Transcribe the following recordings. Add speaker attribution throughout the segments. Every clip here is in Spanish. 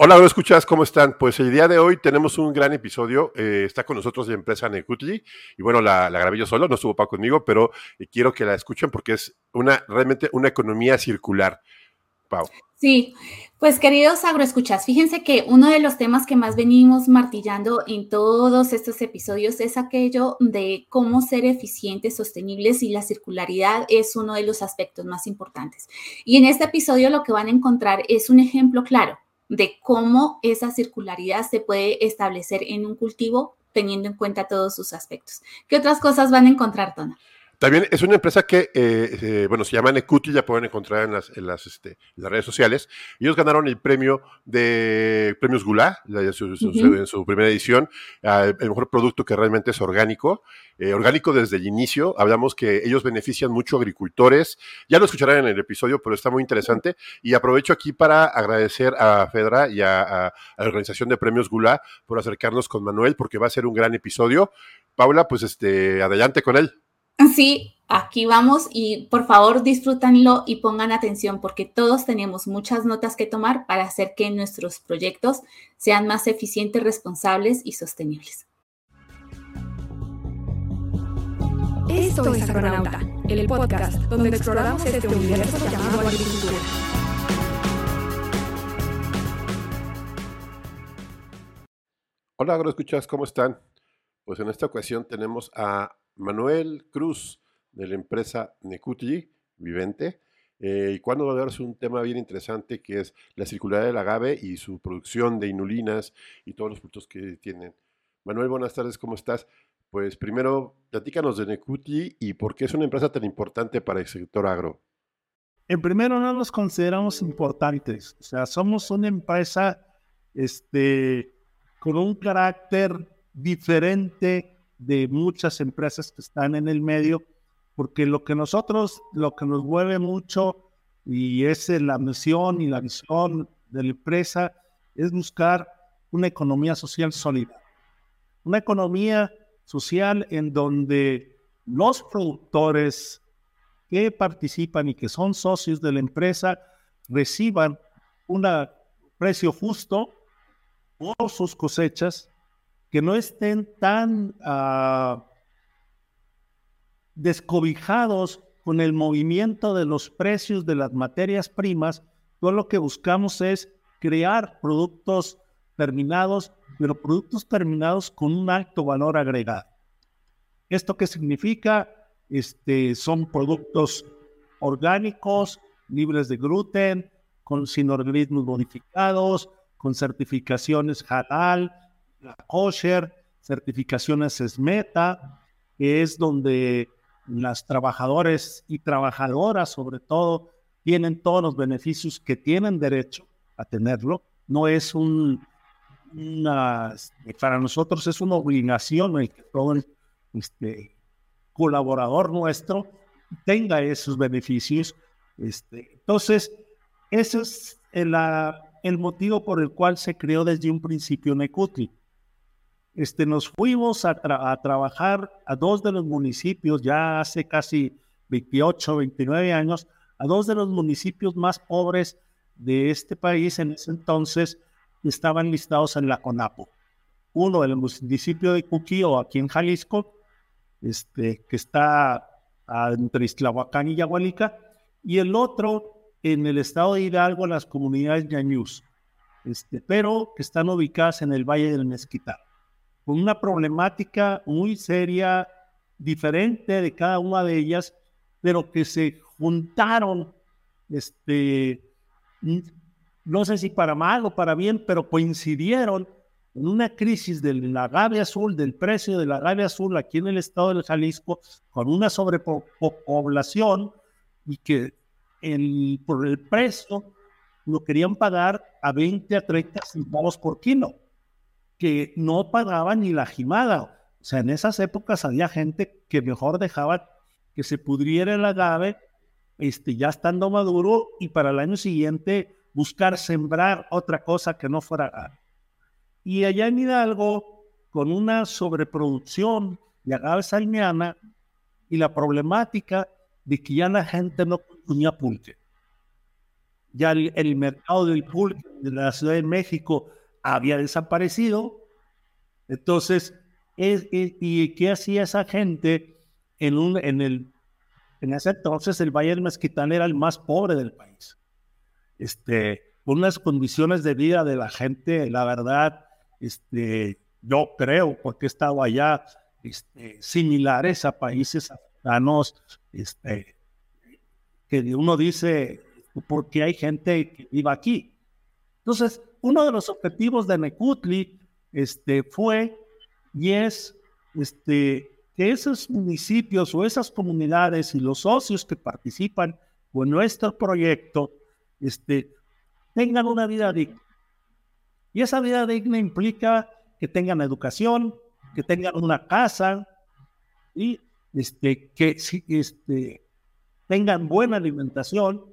Speaker 1: Hola, ¿lo? ¿Cómo están? Pues el día de hoy tenemos un gran episodio. Eh, está con nosotros la empresa Necutli. Y bueno, la, la, grabé yo solo, no estuvo Paco conmigo, pero eh, quiero que la escuchen porque es una realmente una economía circular. Pau.
Speaker 2: Sí, pues queridos agroescuchas, fíjense que uno de los temas que más venimos martillando en todos estos episodios es aquello de cómo ser eficientes, sostenibles y la circularidad es uno de los aspectos más importantes. Y en este episodio lo que van a encontrar es un ejemplo claro de cómo esa circularidad se puede establecer en un cultivo teniendo en cuenta todos sus aspectos. ¿Qué otras cosas van a encontrar, Tona?
Speaker 1: También es una empresa que, eh, eh, bueno, se llama Necuti, ya pueden encontrar en las, en las, este, las, redes sociales. Ellos ganaron el premio de Premios Gula en su, primera edición, el mejor producto que realmente es orgánico. Eh, orgánico desde el inicio, hablamos que ellos benefician mucho a agricultores. Ya lo escucharán en el episodio, pero está muy interesante. Y aprovecho aquí para agradecer a Fedra y a, a la organización de Premios Gula por acercarnos con Manuel, porque va a ser un gran episodio. Paula, pues este, adelante con él.
Speaker 2: Sí, aquí vamos y por favor disfrútanlo y pongan atención porque todos tenemos muchas notas que tomar para hacer que nuestros proyectos sean más eficientes, responsables y sostenibles.
Speaker 3: Esto es Agronauta, el podcast donde exploramos este universo llamado agricultura.
Speaker 1: Hola agroescuchas, ¿cómo están? Pues en esta ocasión tenemos a Manuel Cruz, de la empresa Necuti Vivente. Eh, y cuando va a darse un tema bien interesante que es la circularidad del agave y su producción de inulinas y todos los frutos que tienen. Manuel, buenas tardes, ¿cómo estás? Pues primero, platícanos de Necuti y por qué es una empresa tan importante para el sector agro.
Speaker 4: En primero, no nos consideramos importantes. O sea, somos una empresa este, con un carácter diferente de muchas empresas que están en el medio, porque lo que nosotros, lo que nos mueve mucho y es la misión y la visión de la empresa es buscar una economía social sólida. Una economía social en donde los productores que participan y que son socios de la empresa reciban un precio justo por sus cosechas que no estén tan uh, descobijados con el movimiento de los precios de las materias primas, todo lo que buscamos es crear productos terminados, pero productos terminados con un alto valor agregado. ¿Esto qué significa? Este, son productos orgánicos, libres de gluten, con sin organismos modificados, con certificaciones halal, la kosher, certificaciones SMETA, que es donde las trabajadores y trabajadoras sobre todo tienen todos los beneficios que tienen derecho a tenerlo. No es un, una, para nosotros es una obligación el que todo este, colaborador nuestro tenga esos beneficios. Este, entonces, ese es el, el motivo por el cual se creó desde un principio Necutri este, nos fuimos a, trabajar a dos de los municipios, ya hace casi 28, 29 años, a dos de los municipios más pobres de este país en ese entonces estaban listados en la CONAPO. Uno, el municipio de Cuquío, aquí en Jalisco, este, que está entre Islahuacán y Yagualica, y el otro en el estado de Hidalgo, las comunidades ñañús, este, pero que están ubicadas en el Valle del Mezquital con una problemática muy seria, diferente de cada una de ellas, pero que se juntaron, este, no sé si para mal o para bien, pero coincidieron en una crisis del agave azul, del precio del agave azul aquí en el estado de Jalisco, con una sobrepoblación y que el, por el precio lo querían pagar a 20 a 30 centavos por kilo que no pagaba ni la jimada. O sea, en esas épocas había gente que mejor dejaba que se pudriera el agave, este, ya estando maduro, y para el año siguiente buscar sembrar otra cosa que no fuera agave. Y allá en Hidalgo, con una sobreproducción de agave salmiana y la problemática de que ya la gente no consumía pulque. ya el, mercado del pulque de la Ciudad de México había desaparecido. Entonces, ¿y qué hacía esa gente en, un, en, el, en ese entonces el Valle del Mezquitán era el más pobre del país? Este, unas condiciones de vida de la gente, la verdad, este, yo creo, porque he estado allá, este, similares a países africanos, este, que uno dice, ¿por qué hay gente que vive aquí? Entonces, uno de los objetivos de Necutli este, fue y es este, que esos municipios o esas comunidades y los socios que participan con nuestro proyecto este, tengan una vida digna. Y esa vida digna implica que tengan educación, que tengan una casa y este, que este, tengan buena alimentación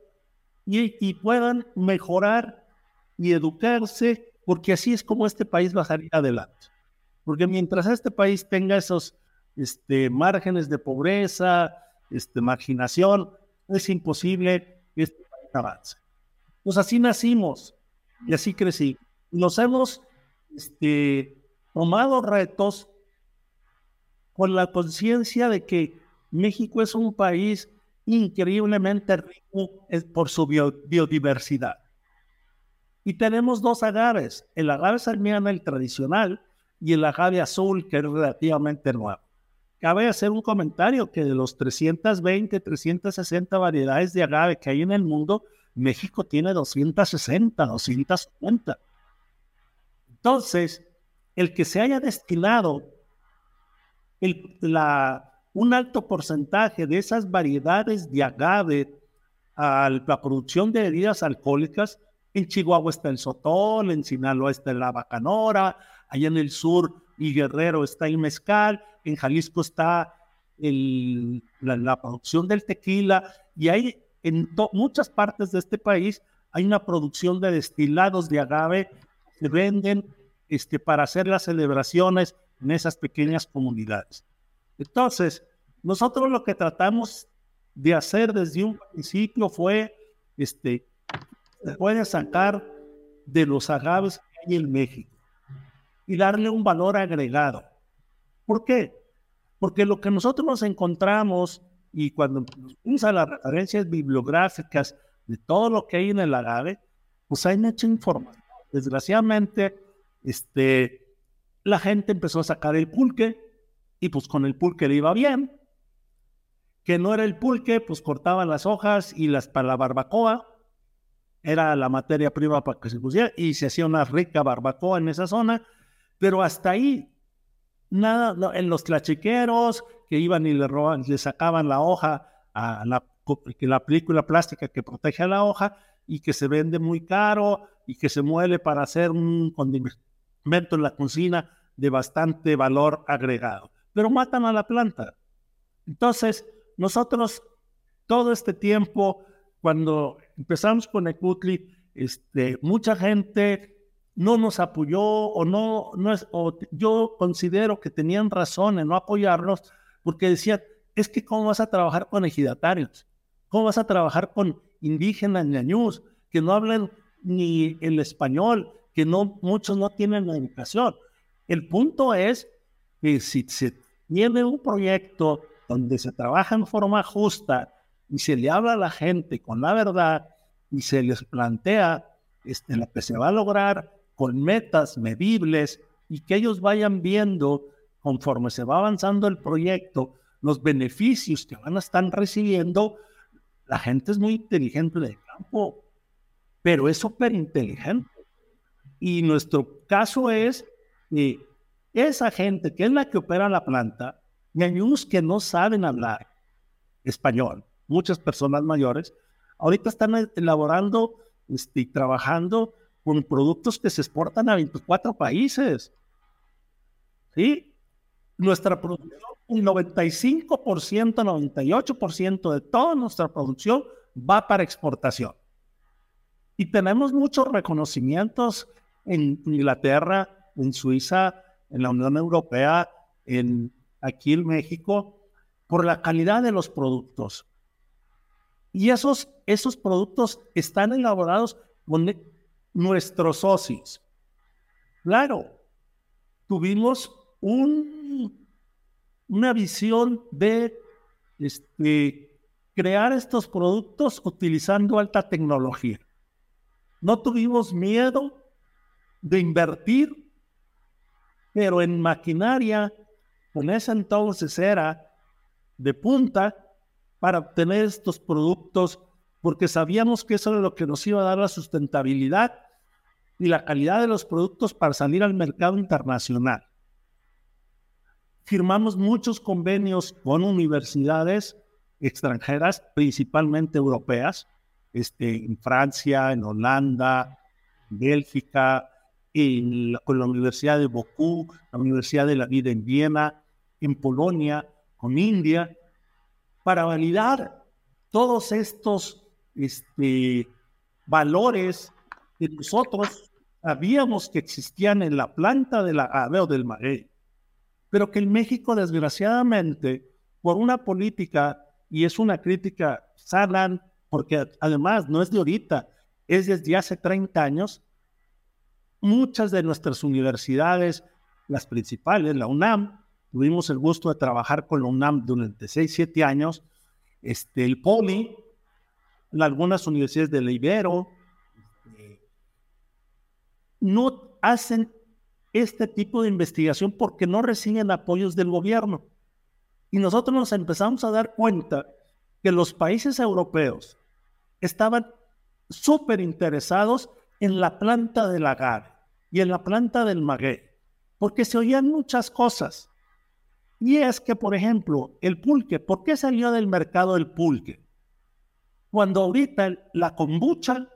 Speaker 4: y, y, puedan mejorar y educarse, porque así es como este país va a salir adelante. Porque mientras este país tenga esos este, márgenes de pobreza, este, marginación, es imposible que este país avance. Pues así nacimos y así crecí. Nos hemos este, tomado retos con la conciencia de que México es un país increíblemente rico por su biodiversidad. Y tenemos dos agaves, el agave salmiana, el tradicional, y el agave azul, que es relativamente nuevo. Cabe hacer un comentario que de los 320, 360 variedades de agave que hay en el mundo, México tiene 260, 250. Entonces, el que se haya destinado la, un alto porcentaje de esas variedades de agave a la producción de bebidas alcohólicas, en Chihuahua está el sotol, en Sinaloa está la bacanora, allá en el sur y Guerrero está el mezcal, en Jalisco está la, producción del tequila y hay en muchas partes de este país hay una producción de destilados de agave que venden este, para hacer las celebraciones en esas pequeñas comunidades. Entonces, nosotros lo que tratamos de hacer desde un principio fue, este, se puede sacar de los agaves que hay en México y darle un valor agregado. ¿Por qué? Porque lo que nosotros nos encontramos y cuando usa las referencias bibliográficas de todo lo que hay en el agave, pues hay mucha información. Desgraciadamente, este, la gente empezó a sacar el pulque y pues con el pulque le iba bien. Que no era el pulque, pues cortaban las hojas y las para la barbacoa. Era la materia prima para que se pusiera y se hacía una rica barbacoa en esa zona. Pero hasta ahí, nada, en los tlachiqueros que iban y le roban, le sacaban la hoja a la, la película plástica que protege a la hoja y que se vende muy caro y que se muele para hacer un condimento en la cocina de bastante valor agregado, pero matan a la planta. Entonces, nosotros todo este tiempo, cuando empezamos con Ecutli, este, mucha gente no nos apoyó o no, no es, yo considero que tenían razón en no apoyarnos porque decían, es que cómo vas a trabajar con ejidatarios, cómo vas a trabajar con indígenas ñañús que no hablan ni el español, que no, muchos no tienen la educación. El punto es que si se tiene un proyecto donde se trabaja en forma justa y se le habla a la gente con la verdad y se les plantea este, lo que se va a lograr con metas medibles y que ellos vayan viendo conforme se va avanzando el proyecto los beneficios que van a estar recibiendo, la gente es muy inteligente del campo, pero es súper inteligente. Y nuestro caso es que esa gente que es la que opera la planta, unos que no saben hablar español, muchas personas mayores, ahorita están elaborando este, y trabajando con productos que se exportan a 24 países. ¿Sí? Nuestra producción, un 95%, 98% de toda nuestra producción va para exportación. Y tenemos muchos reconocimientos en Inglaterra, en Suiza, en la Unión Europea, en aquí en México, por la calidad de los productos. Y esos, esos productos están elaborados con nuestros socios. Claro, tuvimos un, una visión de este, crear estos productos utilizando alta tecnología. No tuvimos miedo de invertir, pero en maquinaria, con esa entonces era de punta para obtener estos productos, porque sabíamos que eso era lo que nos iba a dar la sustentabilidad y la calidad de los productos para salir al mercado internacional. Firmamos muchos convenios con universidades extranjeras, principalmente europeas, este, en Francia, en Holanda, Bélgica, en con la Universidad de Bocú, la Universidad de la Vida en Viena, en Polonia, con India, para validar todos estos este, valores que nosotros sabíamos que existían en la planta del agave o del maguey, pero que en México, desgraciadamente, por una política, y es una crítica sana, porque además no es de ahorita, es desde hace 30 años, muchas de nuestras universidades, las principales, la UNAM, tuvimos el gusto de trabajar con la UNAM durante 6, 7 años, este, el POLI, algunas universidades de la Ibero, no hacen este tipo de investigación porque no reciben apoyos del gobierno. Y nosotros nos empezamos a dar cuenta que los países europeos estaban súper interesados en la planta del agar y en la planta del maguey, porque se oían muchas cosas. Y es que, por ejemplo, el pulque, ¿por qué salió del mercado el pulque? Cuando ahorita la kombucha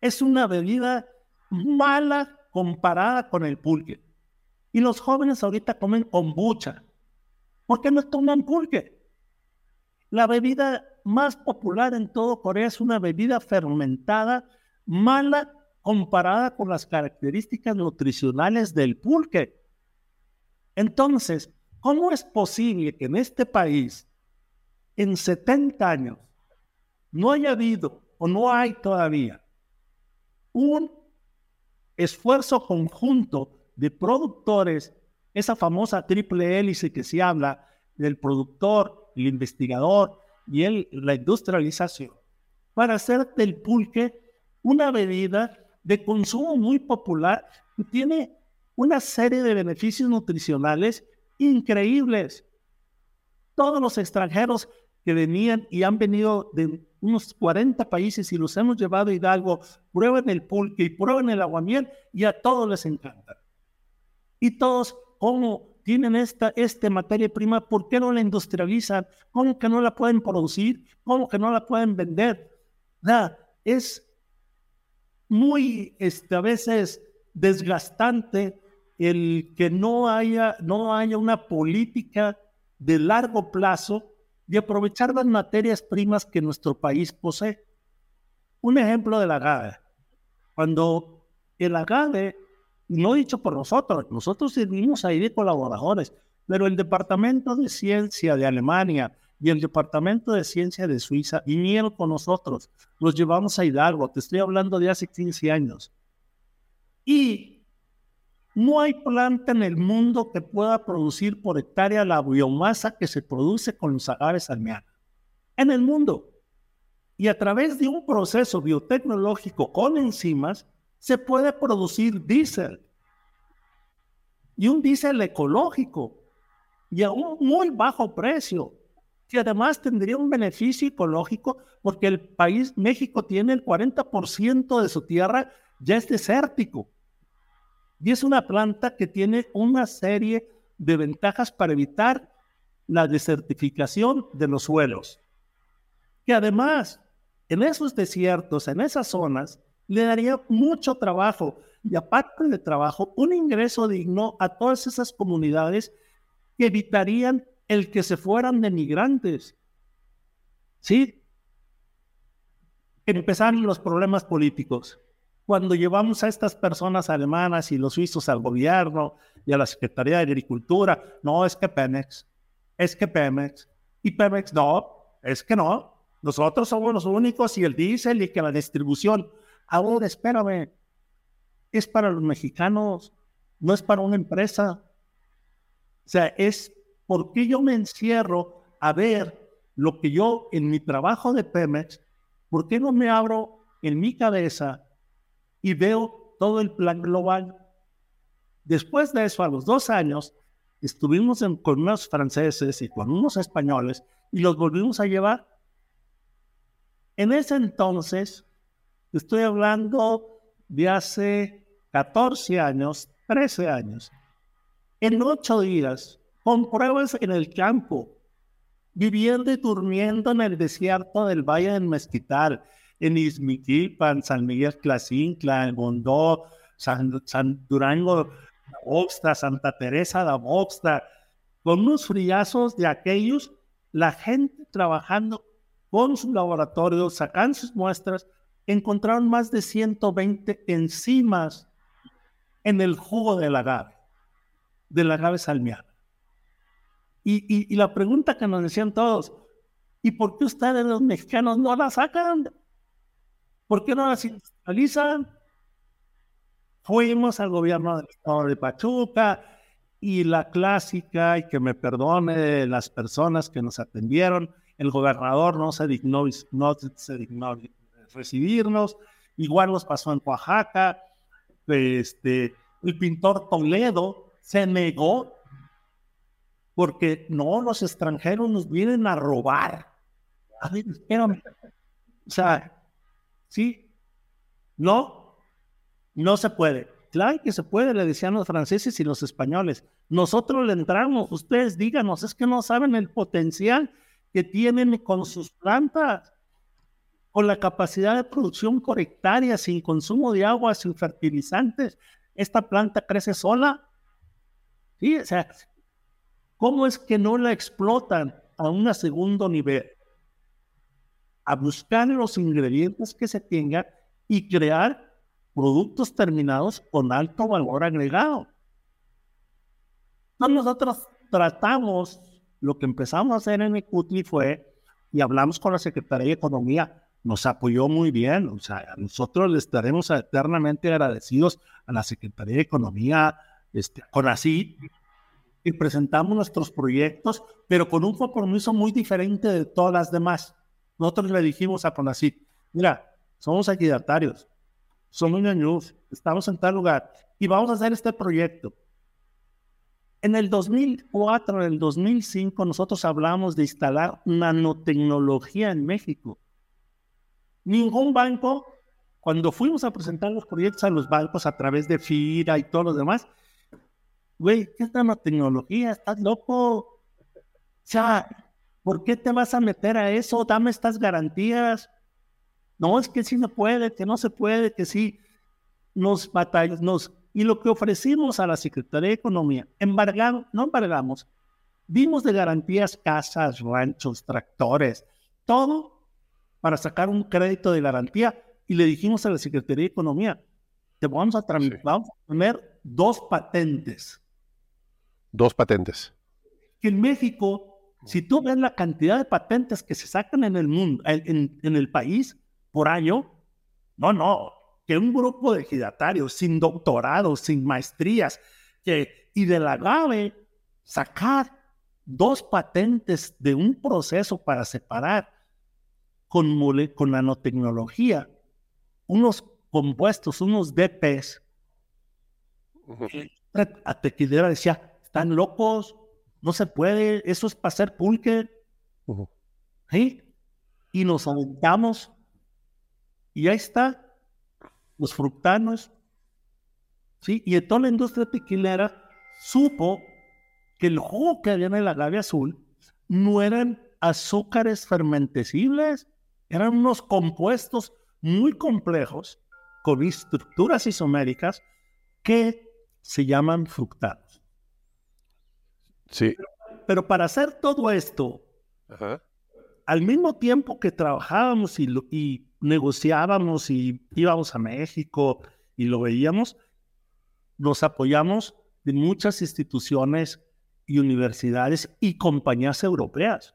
Speaker 4: es una bebida mala comparada con el pulque. Y los jóvenes ahorita comen kombucha. ¿Por qué no toman pulque? La bebida más popular en todo Corea es una bebida fermentada mala comparada con las características nutricionales del pulque. Entonces, ¿cómo es posible que en este país, en 70 años, no haya habido o no hay todavía un esfuerzo conjunto de productores, esa famosa triple hélice que se habla del productor, el investigador y el, la industrialización, para hacer del pulque una bebida de consumo muy popular que tiene una serie de beneficios nutricionales increíbles. Todos los extranjeros que venían y han venido de unos 40 países y los hemos llevado a Hidalgo, prueben el pulque y prueben el aguamiel y a todos les encanta. Y todos, ¿cómo tienen esta, esta materia prima? ¿Por qué no la industrializan? ¿Cómo que no la pueden producir? ¿Cómo que no la pueden vender? Nada, es muy, este, a veces, desgastante el que no haya, no haya una política de largo plazo y aprovechar las materias primas que nuestro país posee. Un ejemplo del agave. Cuando el agave, no dicho por nosotros, nosotros servimos ahí de colaboradores, pero el Departamento de Ciencia de Alemania y el Departamento de Ciencia de Suiza vinieron con nosotros, los llevamos a Hidalgo, te estoy hablando de hace 15 años. Y no hay planta en el mundo que pueda producir por hectárea la biomasa que se produce con los agaves almeana. En el mundo. Y a través de un proceso biotecnológico con enzimas, se puede producir diésel. Y un diésel ecológico. Y a un muy bajo precio. Que además tendría un beneficio ecológico porque el país, México, tiene el 40% de su tierra ya es desértico. Y es una planta que tiene una serie de ventajas para evitar la desertificación de los suelos. Que además, en esos desiertos, en esas zonas, le daría mucho trabajo y aparte de trabajo, un ingreso digno a todas esas comunidades que evitarían el que se fueran de migrantes. ¿Sí? Empezaron los problemas políticos cuando llevamos a estas personas alemanas y los suizos al gobierno y a la Secretaría de Agricultura, no es que Pemex, es que Pemex, y Pemex no, es que no, Nosotros somos los únicos y el diésel y que la distribución. Ahora, espérame, es para los mexicanos, no es para una empresa. O sea, es porque yo me encierro a ver lo que yo en mi trabajo de Pemex, ¿por qué no me abro en mi cabeza y veo todo el plan global? Después de eso, a los dos años, estuvimos con unos franceses y con unos españoles y los volvimos a llevar. En ese entonces, estoy hablando de hace 14 años, 13 años, en ocho días, con pruebas en el campo, viviendo y durmiendo en el desierto del Valle del Mezquital, en Izmiquilpan, San Miguel Tlacincla, Gondó, San, San Durango, Oxtra, Santa Teresa de Oxtra, con unos friazos de aquellos, la gente trabajando con su laboratorio, sacando sus muestras, encontraron más de 120 enzimas en el jugo del agave, del agave salmiano. Y, y, la pregunta que nos decían todos, ¿y por qué ustedes los mexicanos no la sacan? ¿Por qué no la industrializan? Fuimos al gobierno del estado de Pachuca y la clásica, y que me perdone las personas que nos atendieron, el gobernador no se dignó, no se dignó recibirnos, igual nos pasó en Oaxaca, este, el pintor Toledo se negó porque no, los extranjeros nos vienen a robar. A ver, espérame. O sea, sí, no, no se puede. Claro que se puede, le decían los franceses y los españoles. Nosotros le entramos, ustedes díganos, es que no saben el potencial que tienen con sus plantas, con la capacidad de producción correctaria, sin consumo de agua, sin fertilizantes. Esta planta crece sola. Sí, o sea, ¿cómo es que no la explotan a un segundo nivel? A buscar los ingredientes que se tengan y crear productos terminados con alto valor agregado. nosotros tratamos, lo que empezamos a hacer en Ecutli fue, y hablamos con la Secretaría de Economía, nos apoyó muy bien, o sea, nosotros le estaremos eternamente agradecidos a la Secretaría de Economía, este, con así, y presentamos nuestros proyectos, pero con un compromiso muy diferente de todas las demás. Nosotros le dijimos a Conacit, mira, somos equidatarios, somos ñaños, estamos en tal lugar y vamos a hacer este proyecto. En el 2004, en el 2005, nosotros hablamos de instalar nanotecnología en México. Ningún banco, cuando fuimos a presentar los proyectos a los bancos a través de FIRA y todo lo demás, güey, ¿qué es nanotecnología? ¿Estás loco? O ¿por qué te vas a meter a eso? Dame estas garantías. No, es que sí se puede, que no se puede, que sí nos batallas, nos... Y lo que ofrecimos a la Secretaría de Economía, embargamos, no embargamos, dimos de garantías casas, ranchos, tractores, todo para sacar un crédito de garantía y le dijimos a la Secretaría de Economía, te vamos a, vamos a poner dos patentes.
Speaker 1: Dos patentes.
Speaker 4: Que en México, si tú ves la cantidad de patentes que se sacan en el mundo, en, en el país, por año. No, no, que un grupo de ejidatarios sin doctorado, sin maestrías, que, y de la grave sacar dos patentes de un proceso para separar con, con nanotecnología unos compuestos, unos DPs. A Tequilera decía, están locos, no se puede, eso es para hacer pulque. Y nos aventamos y ahí está, los fructanos. ¿sí? Y en toda la industria tequilera supo que el jugo que había en el agave azul no eran azúcares fermentecibles, eran unos compuestos muy complejos con estructuras isoméricas que se llaman fructanos.
Speaker 1: Sí.
Speaker 4: Pero, para hacer todo esto, al mismo tiempo que trabajábamos y, y negociábamos y íbamos a México y lo veíamos, nos apoyamos de muchas instituciones y universidades y compañías europeas.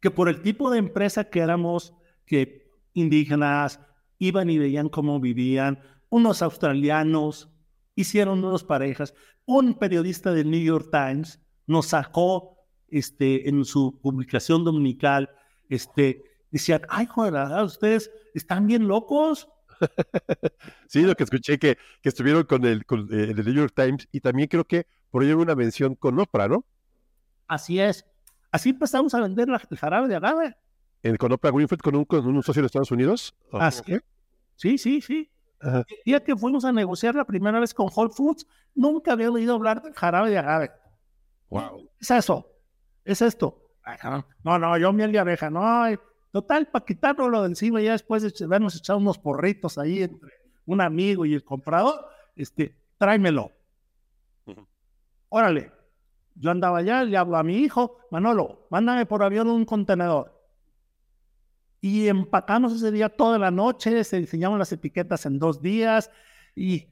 Speaker 4: que por el tipo de empresa que éramos, que indígenas iban y veían cómo vivían, unos australianos hicieron unas parejas, un periodista del New York Times nos sacó este, en su publicación dominical, este, decían, ay, joder, ustedes están bien locos.
Speaker 1: sí, lo que escuché que, que estuvieron con el, con eh, el New York Times y también creo que por ello una mención con Oprah, ¿no?
Speaker 4: Así es. Así empezamos a vender la, el jarabe de agave.
Speaker 1: ¿En, ¿Con Oprah Winfrey, con un, con un socio de Estados Unidos?
Speaker 4: Así Sí, sí, sí. El día que fuimos a negociar la primera vez con Whole Foods, nunca había oído hablar del jarabe de agave.
Speaker 1: Wow.
Speaker 4: Es eso. Es esto. No, no, yo miel de abeja, no. Total, para quitarlo de encima, ya después de habernos echado unos porritos ahí entre un amigo y el comprador, este, tráemelo. Órale, yo andaba allá, le hablo a mi hijo, Manolo, mándame por avión un contenedor. Y empacamos ese día toda la noche, se diseñaron las etiquetas en dos días y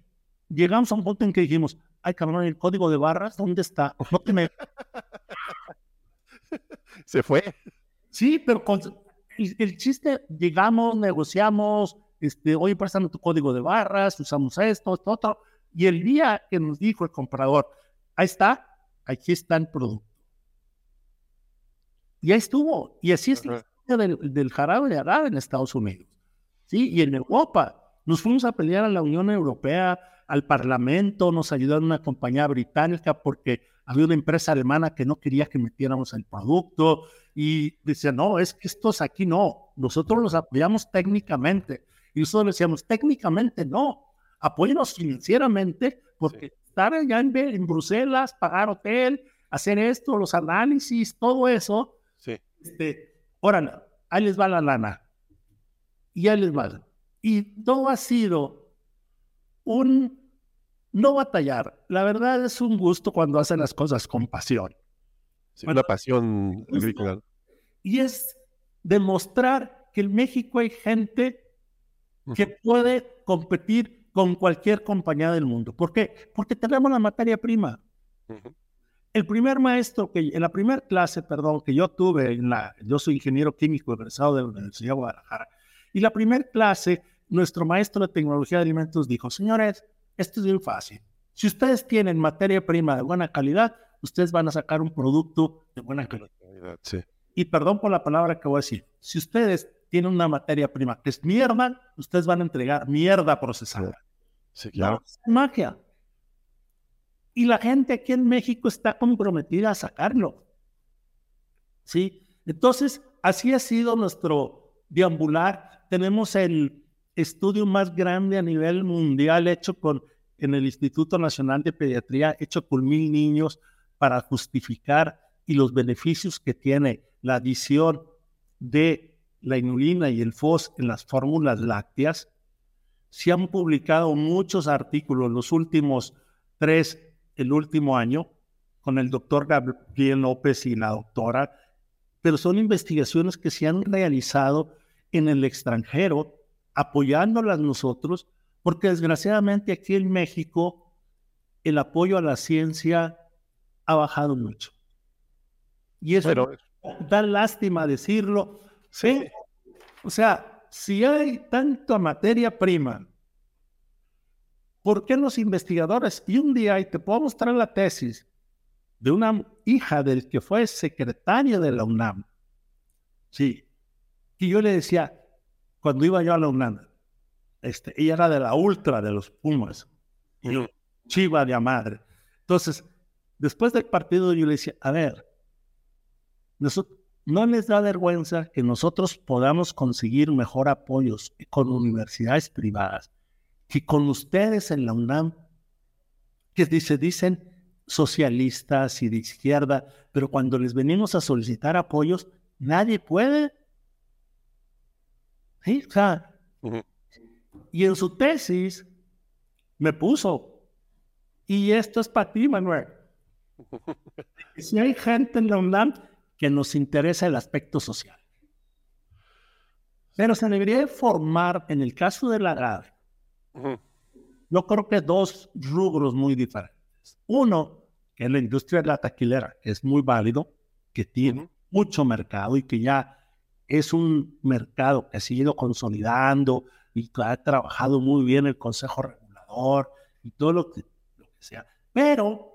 Speaker 4: llegamos a un punto en que dijimos, ay cabrón, el código de barras, ¿dónde está? No
Speaker 1: Se fue.
Speaker 4: Sí, pero el, chiste, llegamos, negociamos, este, oye, préstame tu código de barras, usamos esto, esto, otro. Y el día que nos dijo el comprador, ahí está, aquí está el producto. Y ahí estuvo. Y así es del, del, jarabe de agave en Estados Unidos. ¿sí? Y en Europa. Nos fuimos a pelear a la Unión Europea, al Parlamento, nos ayudaron una compañía británica porque había una empresa alemana que no quería que metiéramos el producto y decía, no, es que estos aquí no, nosotros los apoyamos técnicamente. Y nosotros decíamos, técnicamente no, apóyenos financieramente porque estar allá en, Bruselas, pagar hotel, hacer esto, los análisis, todo eso.
Speaker 1: Sí.
Speaker 4: Este, órale, ahí les va la lana. Y ahí les va. Y todo ha sido un no batallar. La verdad es un gusto cuando hacen las cosas con pasión.
Speaker 1: una pasión agrícola.
Speaker 4: Y es demostrar que en México hay gente que puede competir con cualquier compañía del mundo. ¿Por qué? Porque tenemos la materia prima. El primer maestro que, en la primera clase, perdón, que yo tuve, en la, yo soy ingeniero químico egresado de la Universidad de Guadalajara, y la primera clase, nuestro maestro de tecnología de alimentos dijo, señores, esto es bien fácil. Si ustedes tienen materia prima de buena calidad, ustedes van a sacar un producto de buena calidad. Y perdón por la palabra que voy a decir, si ustedes tiene una materia prima que es mierda, ustedes van a entregar mierda procesada.
Speaker 1: Sí, claro.
Speaker 4: magia. Y la gente aquí en México está comprometida a sacarlo. ¿Sí? Entonces, así ha sido nuestro deambular. Tenemos el estudio más grande a nivel mundial hecho con, en el Instituto Nacional de Pediatría, hecho con mil niños para justificar y los beneficios que tiene la adición de la inulina y el FOS en las fórmulas lácteas, se han publicado muchos artículos, los últimos tres, el último año, con el doctor Gabriel López y la doctora, pero son investigaciones que se han realizado en el extranjero, apoyándolas nosotros, porque desgraciadamente aquí en México el apoyo a la ciencia ha bajado mucho. Y eso da lástima decirlo, ¿Sí? O sea, si hay tanta materia prima, ¿por qué los investigadores? Y un día, y te puedo mostrar la tesis de una hija del que fue secretaria de la UNAM. Sí. Y yo le decía, cuando iba yo a la UNAM, este, ella era de la ultra de los Pumas, y chiva de madre. Entonces, después del partido yo le decía, a ver, nosotros, ¿No les da vergüenza que nosotros podamos conseguir mejor apoyos con universidades privadas que con ustedes en la UNAM, que se dicen socialistas y de izquierda, pero cuando les venimos a solicitar apoyos, nadie puede? ¿Sí? O sea, y en su tesis me puso, y esto es para ti, Manuel. si hay gente en la UNAM que nos interesa el aspecto social. Pero se debería formar, en el caso de la yo creo que dos rubros muy diferentes. Uno, que la industria de la taquilera, es muy válido, que tiene mucho mercado y que ya es un mercado que ha sido consolidando y que ha trabajado muy bien el Consejo Regulador y todo lo que, lo que sea. Pero,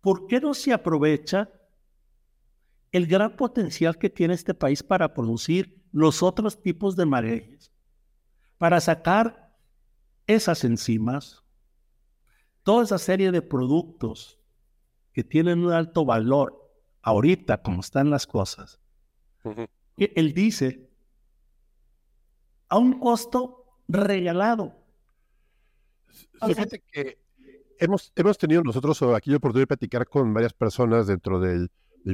Speaker 4: ¿por qué no se aprovecha el gran potencial que tiene este país para producir los otros tipos de marejes? Para sacar esas enzimas, toda esa serie de productos que tienen un alto valor ahorita, como están las cosas, él dice, a un costo regalado.
Speaker 1: Fíjate que hemos, hemos tenido nosotros aquí la oportunidad de platicar con varias personas dentro del,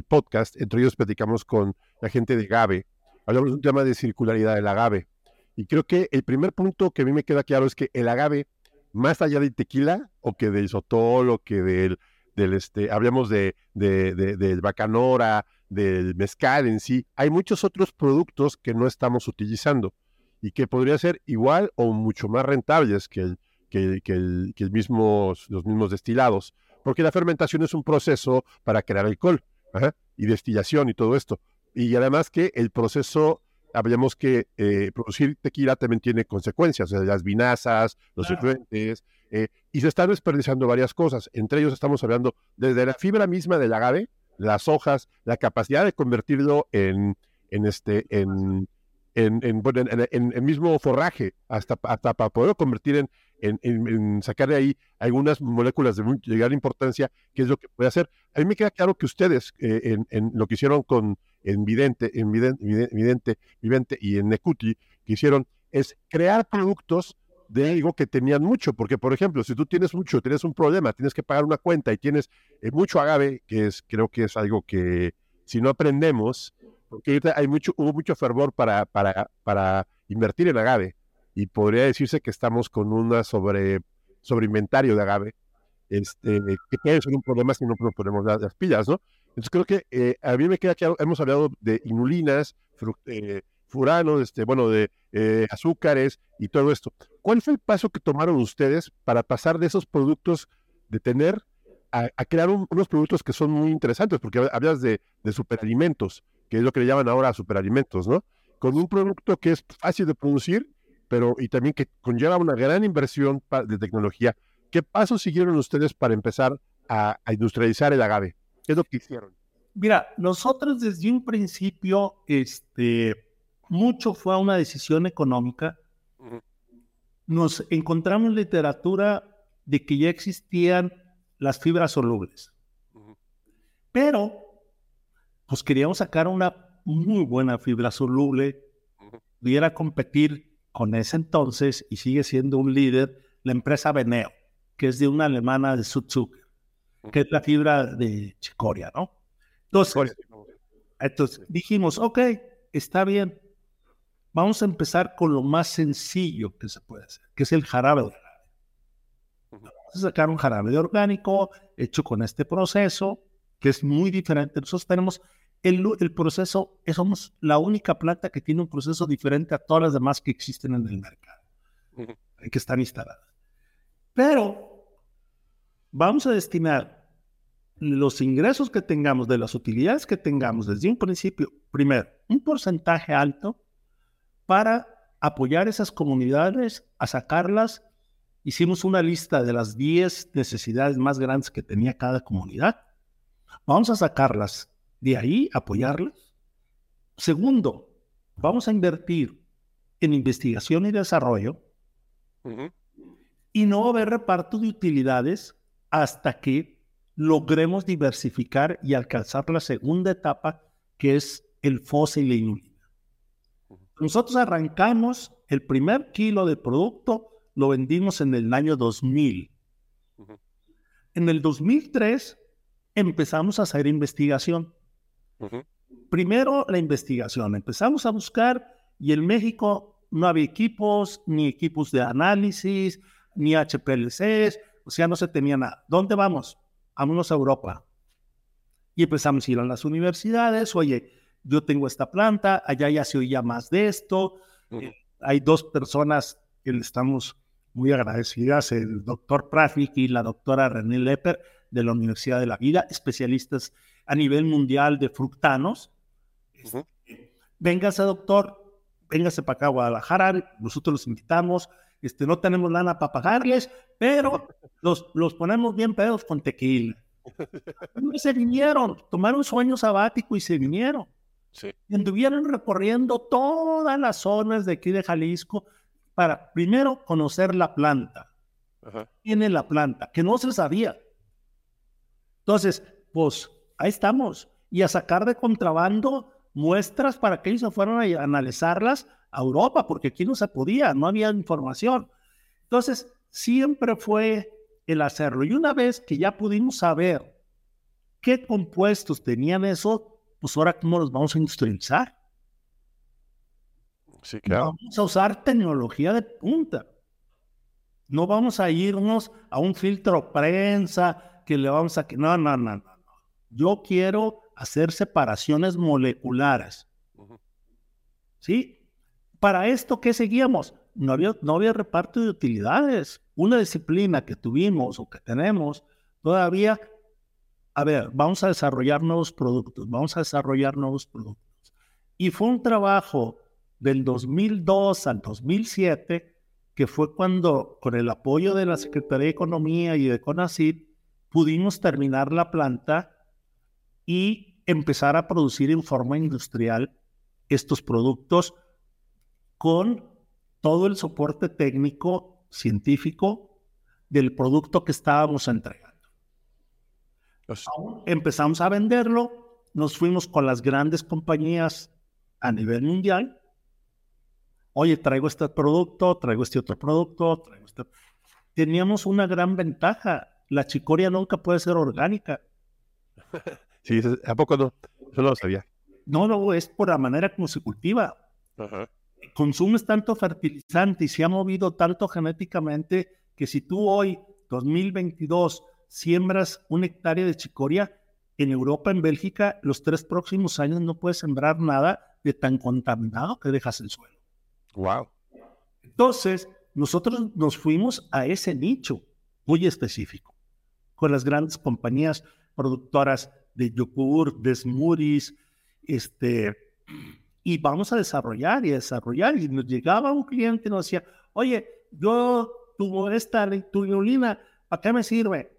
Speaker 1: podcast, entre ellos platicamos con la gente de Gabe, hablamos de un tema de circularidad del agave, y creo que el primer punto que a mí me queda claro es que el agave más allá del tequila o que del sotol o que del, del este, hablemos de, de, del bacanora, del mezcal en sí, hay muchos otros productos que no estamos utilizando y que podría ser igual o mucho más rentables que, que, el, que los mismos destilados, porque la fermentación es un proceso para crear alcohol y destilación y todo esto. Y además que el proceso hablemos que eh, producir tequila también tiene consecuencias, las vinazas, los solventes, eh, y se están desperdiciando varias cosas. Entre ellos estamos hablando desde la fibra misma del agave, las hojas, la capacidad de convertirlo en, en este, en, en, en, mismo forraje, hasta, hasta para poder convertir en, en, sacar de ahí algunas moléculas de, gran importancia, que es lo que puede hacer. A mí me queda claro que ustedes, eh, en, lo que hicieron con en Vidente, en y en Necuti, que hicieron es crear productos de algo que tenían mucho, porque por ejemplo, si tú tienes mucho, tienes un problema, tienes que pagar una cuenta y tienes eh, mucho agave, que es, creo que es algo que si no aprendemos, porque hay mucho, hubo mucho fervor para, para, para invertir en agave, y podría decirse que estamos con una sobre, sobre inventario de agave, este, que puede ser un problema si no nos ponemos las, las pilas, ¿no? Entonces creo que eh, a mí me queda claro, hemos hablado de inulinas, eh, furanos, este, bueno, de eh, azúcares y todo esto. ¿Cuál fue el paso que tomaron ustedes para pasar de esos productos de tener a, crear unos productos que son muy interesantes? Porque hablas de, de superalimentos, que es lo que le llaman ahora superalimentos, ¿no? Con un producto que es fácil de producir, pero y también que conlleva una gran inversión de tecnología. ¿Qué pasos siguieron ustedes para empezar a industrializar el agave? ¿Qué es lo que hicieron?
Speaker 4: Mira, nosotros desde un principio, este, mucho fue una decisión económica. Nos encontramos literatura de que ya existían las fibras solubles. Pero, pues queríamos sacar una muy buena fibra soluble, pudiera competir con ese entonces y sigue siendo un líder, la empresa Beneo, que es de una alemana de Suzuki que es la fibra de chicoria, ¿no? Entonces, entonces dijimos, ok, está bien, vamos a empezar con lo más sencillo que se puede hacer, que es el jarabe orgánico. Vamos a sacar un jarabe de orgánico hecho con este proceso, que es muy diferente. Nosotros tenemos el, el proceso, somos la única planta que tiene un proceso diferente a todas las demás que existen en el mercado, que están instaladas. Pero vamos a destinar los ingresos que tengamos, de las utilidades que tengamos desde un principio, primero, un porcentaje alto para apoyar esas comunidades, a sacarlas. Hicimos una lista de las 10 necesidades más grandes que tenía cada comunidad. Vamos a sacarlas de ahí, apoyarlas. Segundo, vamos a invertir en investigación y desarrollo y no va a haber reparto de utilidades hasta que logremos diversificar y alcanzar la segunda etapa, que es el fósil y la inulina. Nosotros arrancamos el primer kilo de producto, lo vendimos en el año 2000. En el 2003 empezamos a hacer investigación. Primero la investigación, empezamos a buscar y en México no había equipos, ni equipos de análisis, ni HPLCs, o sea, no se tenía nada. ¿Dónde vamos? Vámonos a Europa. Y empezamos a ir a las universidades. Oye, yo tengo esta planta, allá ya se oía más de esto. Eh, hay dos personas que le estamos muy agradecidas, el doctor Prafik y la doctora René Lepper de la Universidad de la Vida, especialistas a nivel mundial de fructanos.
Speaker 1: Ujú.
Speaker 4: Véngase, doctor, véngase para acá a Guadalajara, nosotros los invitamos, este, no tenemos lana para pagarles, pero los, los ponemos bien pedos con tequila. Se vinieron, tomaron sueño sabático y se vinieron.
Speaker 1: Sí.
Speaker 4: Y anduvieron recorriendo todas las zonas de aquí de Jalisco para primero conocer la planta.
Speaker 1: Ajá.
Speaker 4: Tiene la planta, que no se sabía. Entonces, pues ahí estamos. Y a sacar de contrabando muestras para que ellos se fueran a analizarlas a Europa, porque aquí no se podía, no había información. Entonces, siempre fue el hacerlo. Y una vez que ya pudimos saber qué compuestos tenían eso, pues ahora cómo los vamos a industrializar.
Speaker 1: Sí, claro.
Speaker 4: Vamos a usar tecnología de punta. No vamos a irnos a un filtro prensa que le vamos a... No, no, no, no. Yo quiero hacer separaciones moleculares. ¿Sí? Para esto, ¿qué seguíamos? No había, no había reparto de utilidades. Una disciplina que tuvimos o que tenemos todavía, a ver, vamos a desarrollar nuevos productos, vamos a desarrollar nuevos productos. Y fue un trabajo del 2002 al 2007, que fue cuando, con el apoyo de la Secretaría de Economía y de CONACYT, pudimos terminar la planta y empezar a producir en forma industrial estos productos con todo el soporte técnico, científico del producto que estábamos entregando.
Speaker 1: Los-
Speaker 4: Empezamos a venderlo, nos fuimos con las grandes compañías a nivel mundial. Oye, traigo este producto, traigo este otro producto, traigo este... Teníamos una gran ventaja. La chicoria nunca puede ser orgánica.
Speaker 1: Sí, ¿a poco no? Eso no lo sabía.
Speaker 4: No, no, es por la manera como se cultiva.
Speaker 1: Ajá.
Speaker 4: consumes tanto fertilizante y se ha movido tanto genéticamente que si tú hoy, 2022, siembras un hectárea de chicoria, en Europa, en Bélgica, los tres próximos años no puedes sembrar nada de tan contaminado que dejas el suelo.
Speaker 1: Wow.
Speaker 4: Entonces, nosotros nos fuimos a ese nicho muy específico, con las grandes compañías productoras de yogur, de smoothies, este, y vamos a desarrollar y desarrollar. Y nos llegaba un cliente y nos decía, oye, yo tuvo esta, tu inulina, ¿para qué me sirve?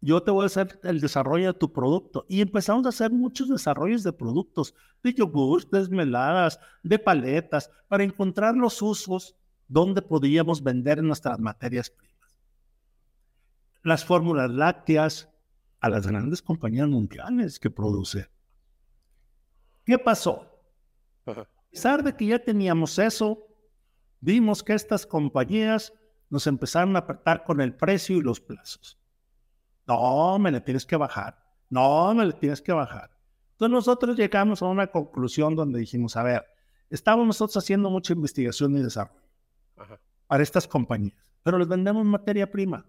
Speaker 4: Yo te voy a hacer el desarrollo de tu producto. Y empezamos a hacer muchos desarrollos de productos, de yogurts, de esmeladas, de paletas, para encontrar los usos donde podíamos vender nuestras materias primas. Las fórmulas lácteas a las grandes compañías mundiales que producen. ¿Qué pasó? A pesar de que ya teníamos eso, vimos que estas compañías nos empezaron a apretar con el precio y los plazos. No, me le tienes que bajar. No, me le tienes que bajar. Entonces nosotros llegamos a una conclusión donde dijimos, a ver, estamos nosotros haciendo mucha investigación y desarrollo
Speaker 1: Ajá.
Speaker 4: para estas compañías, pero les vendemos materia prima.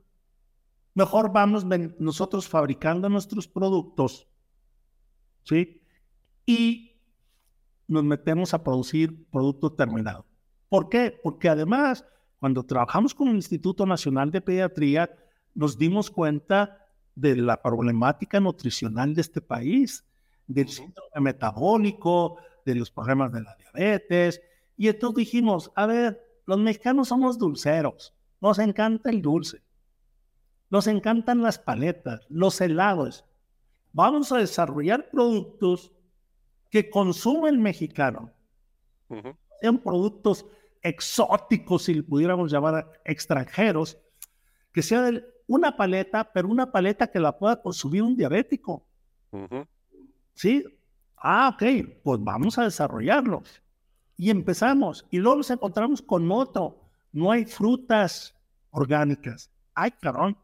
Speaker 4: Mejor vamos nosotros fabricando nuestros productos, ¿sí? Y nos metemos a producir producto terminado. ¿Por qué? Porque además, cuando trabajamos con el Instituto Nacional de Pediatría, nos dimos cuenta de la problemática nutricional de este país, del síndrome metabólico, de los problemas de la diabetes. Y entonces dijimos, a ver, los mexicanos somos dulceros, nos encanta el dulce, nos encantan las paletas, los helados. Vamos a desarrollar productos que consume el mexicano,
Speaker 1: Ujú.
Speaker 4: sean productos exóticos, si pudiéramos llamar extranjeros, que sea una paleta, pero una paleta que la pueda consumir un diabético. ¿Sí? Ah, ok, pues vamos a desarrollarlo. Y empezamos. Y luego nos encontramos con otro. No hay frutas orgánicas. Ay, carón.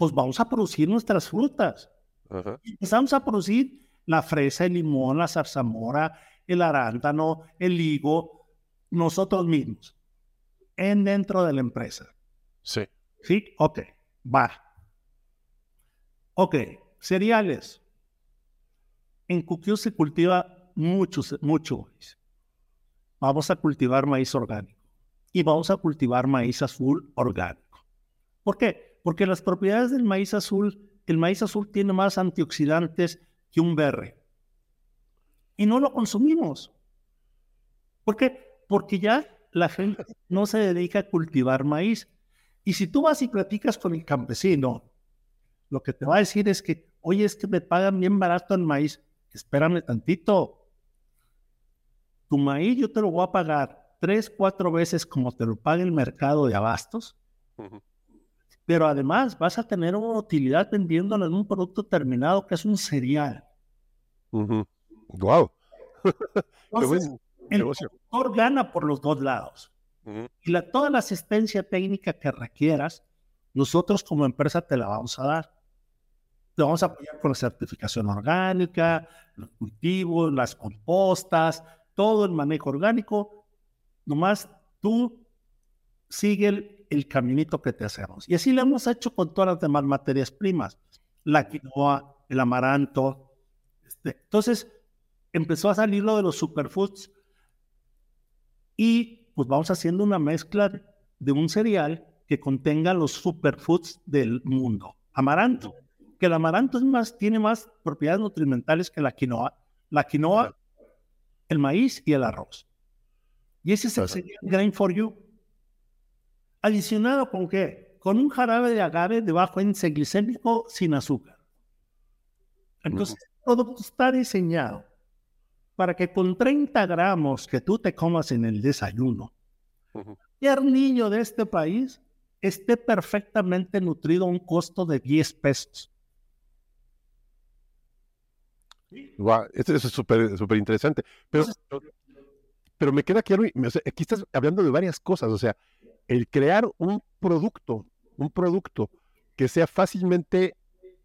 Speaker 4: Pues vamos a producir nuestras frutas.
Speaker 1: Ajá.
Speaker 4: Y empezamos a producir la fresa, el limón, la zarzamora, el arándano, el higo, nosotros mismos, en dentro de la empresa.
Speaker 1: Sí.
Speaker 4: ¿Sí? Ok, va. Ok, cereales. En Cuquío se cultiva mucho, mucho maíz. Vamos a cultivar maíz orgánico y vamos a cultivar maíz azul orgánico. ¿Por qué? Porque las propiedades del maíz azul el maíz azul tiene más antioxidantes que un berre. Y no lo consumimos. ¿Por qué? Porque ya la gente no se dedica a cultivar maíz. Y si tú vas y platicas con el campesino, lo que te va a decir es que, oye, es que me pagan bien barato el maíz. Espérame tantito. Tu maíz yo te lo voy a pagar tres, cuatro veces como te lo paga el mercado de abastos. Pero además vas a tener una utilidad vendiéndolo en un producto terminado que es un cereal.
Speaker 1: Wow.
Speaker 4: el productor gana por los dos lados. Y la, toda la asistencia técnica que requieras, nosotros como empresa te la vamos a dar. Te vamos a apoyar con la certificación orgánica, los cultivos, las compostas, todo el manejo orgánico. Nomás tú sigue el, caminito que te hacemos. Y así lo hemos hecho con todas las demás materias primas. La quinoa, el amaranto. Este. Entonces, empezó a salir lo de los superfoods y pues vamos haciendo una mezcla de un cereal que contenga los superfoods del mundo. Amaranto, que el amaranto es más, tiene más propiedades nutrimentales que la quinoa. La quinoa, el maíz y el arroz. Y ese es el cereal grain for you. Adicionado con qué? Con un jarabe de agave de bajo índice glicémico sin azúcar. Entonces, todo está diseñado para que con 30 gramos que tú te comas en el desayuno, cualquier niño de este país esté perfectamente nutrido a un costo de 10 pesos.
Speaker 1: Wow, eso, es súper súper interesante. Pero, pero me queda claro, aquí estás hablando de varias cosas, o sea, el crear un producto, un producto que sea fácilmente,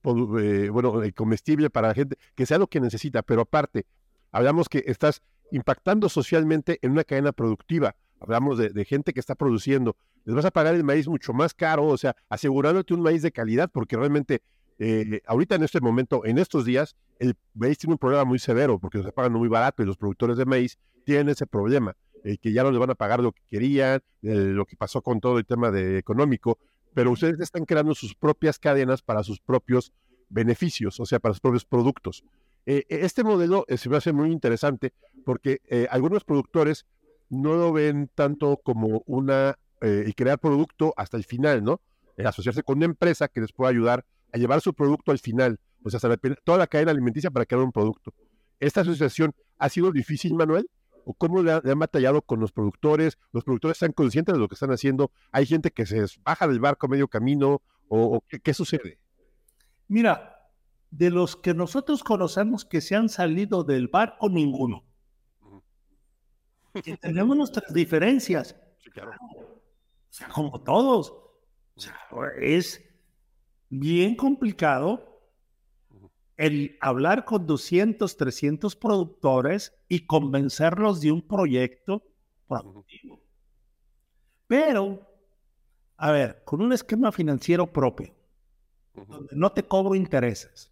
Speaker 1: eh, bueno, comestible para la gente, que sea lo que necesita, pero aparte, hablamos que estás impactando socialmente en una cadena productiva. Hablamos de, gente que está produciendo. Les vas a pagar el maíz mucho más caro, o sea, asegurándote un maíz de calidad, porque realmente eh, ahorita en este momento, en estos días, el maíz tiene un problema muy severo, porque se pagan muy barato y los productores de maíz tienen ese problema, eh, que ya no les van a pagar lo que querían, lo que pasó con todo el tema de económico, pero ustedes están creando sus propias cadenas para sus propios beneficios, o sea, para sus propios productos. Eh, e, este modelo eh, se me hace muy interesante porque algunos productores no lo ven tanto como una y crear producto hasta el final, ¿no? asociarse con una empresa que les pueda ayudar a llevar su producto al final, o sea, toda la cadena alimenticia para crear un producto. ¿Esta asociación ha sido difícil, Manuel? ¿O cómo le, han batallado con los productores? ¿Los productores están conscientes de lo que están haciendo? ¿Hay gente que se baja del barco a medio camino? ¿O, qué sucede?
Speaker 4: Mira, de los que nosotros conocemos que se han salido del barco, ninguno. Tenemos nuestras diferencias. Sí, claro. O sea, como todos. O sea, es bien complicado el hablar con 200, 300 productores y convencerlos de un proyecto productivo. Pero, a ver, con un esquema financiero propio, donde no te cobro intereses,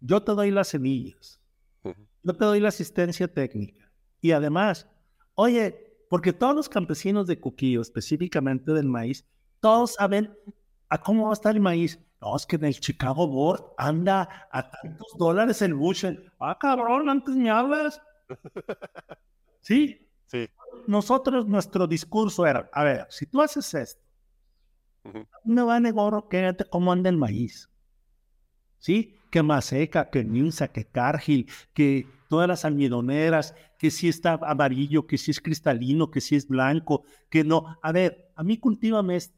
Speaker 4: yo te doy las semillas, yo te doy la asistencia técnica. Y además, oye, porque todos los campesinos de Cuquillo, específicamente del maíz, todos saben a cómo va a estar el maíz. No, es que en el Chicago Board anda a tantos dólares el bushel. Ah, cabrón, antes me hablas. ¿Sí?
Speaker 1: Sí.
Speaker 4: Nosotros, nuestro discurso era, a ver, si tú haces esto, no va a gorro, quédate cómo anda el maíz. ¿Sí? que Maseca, que Ninsa, que Cargill, que todas las almidoneras, que si está amarillo, que si es cristalino, que si es blanco, que no. A ver, a mí cultívame este.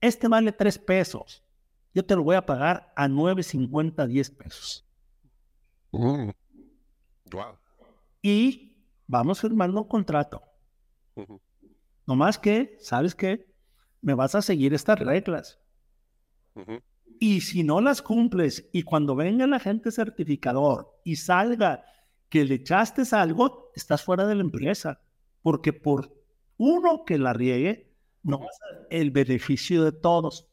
Speaker 4: Este vale tres pesos. Yo te lo voy a pagar a 9.50, 10 pesos.
Speaker 1: wow.
Speaker 4: Y vamos firmando un contrato. No más que, ¿sabes qué? Me vas a seguir estas reglas. Y si no las cumples y cuando venga el agente certificador y salga que le echaste algo, estás fuera de la empresa. Porque por uno que la riegue, no va a el beneficio de todos.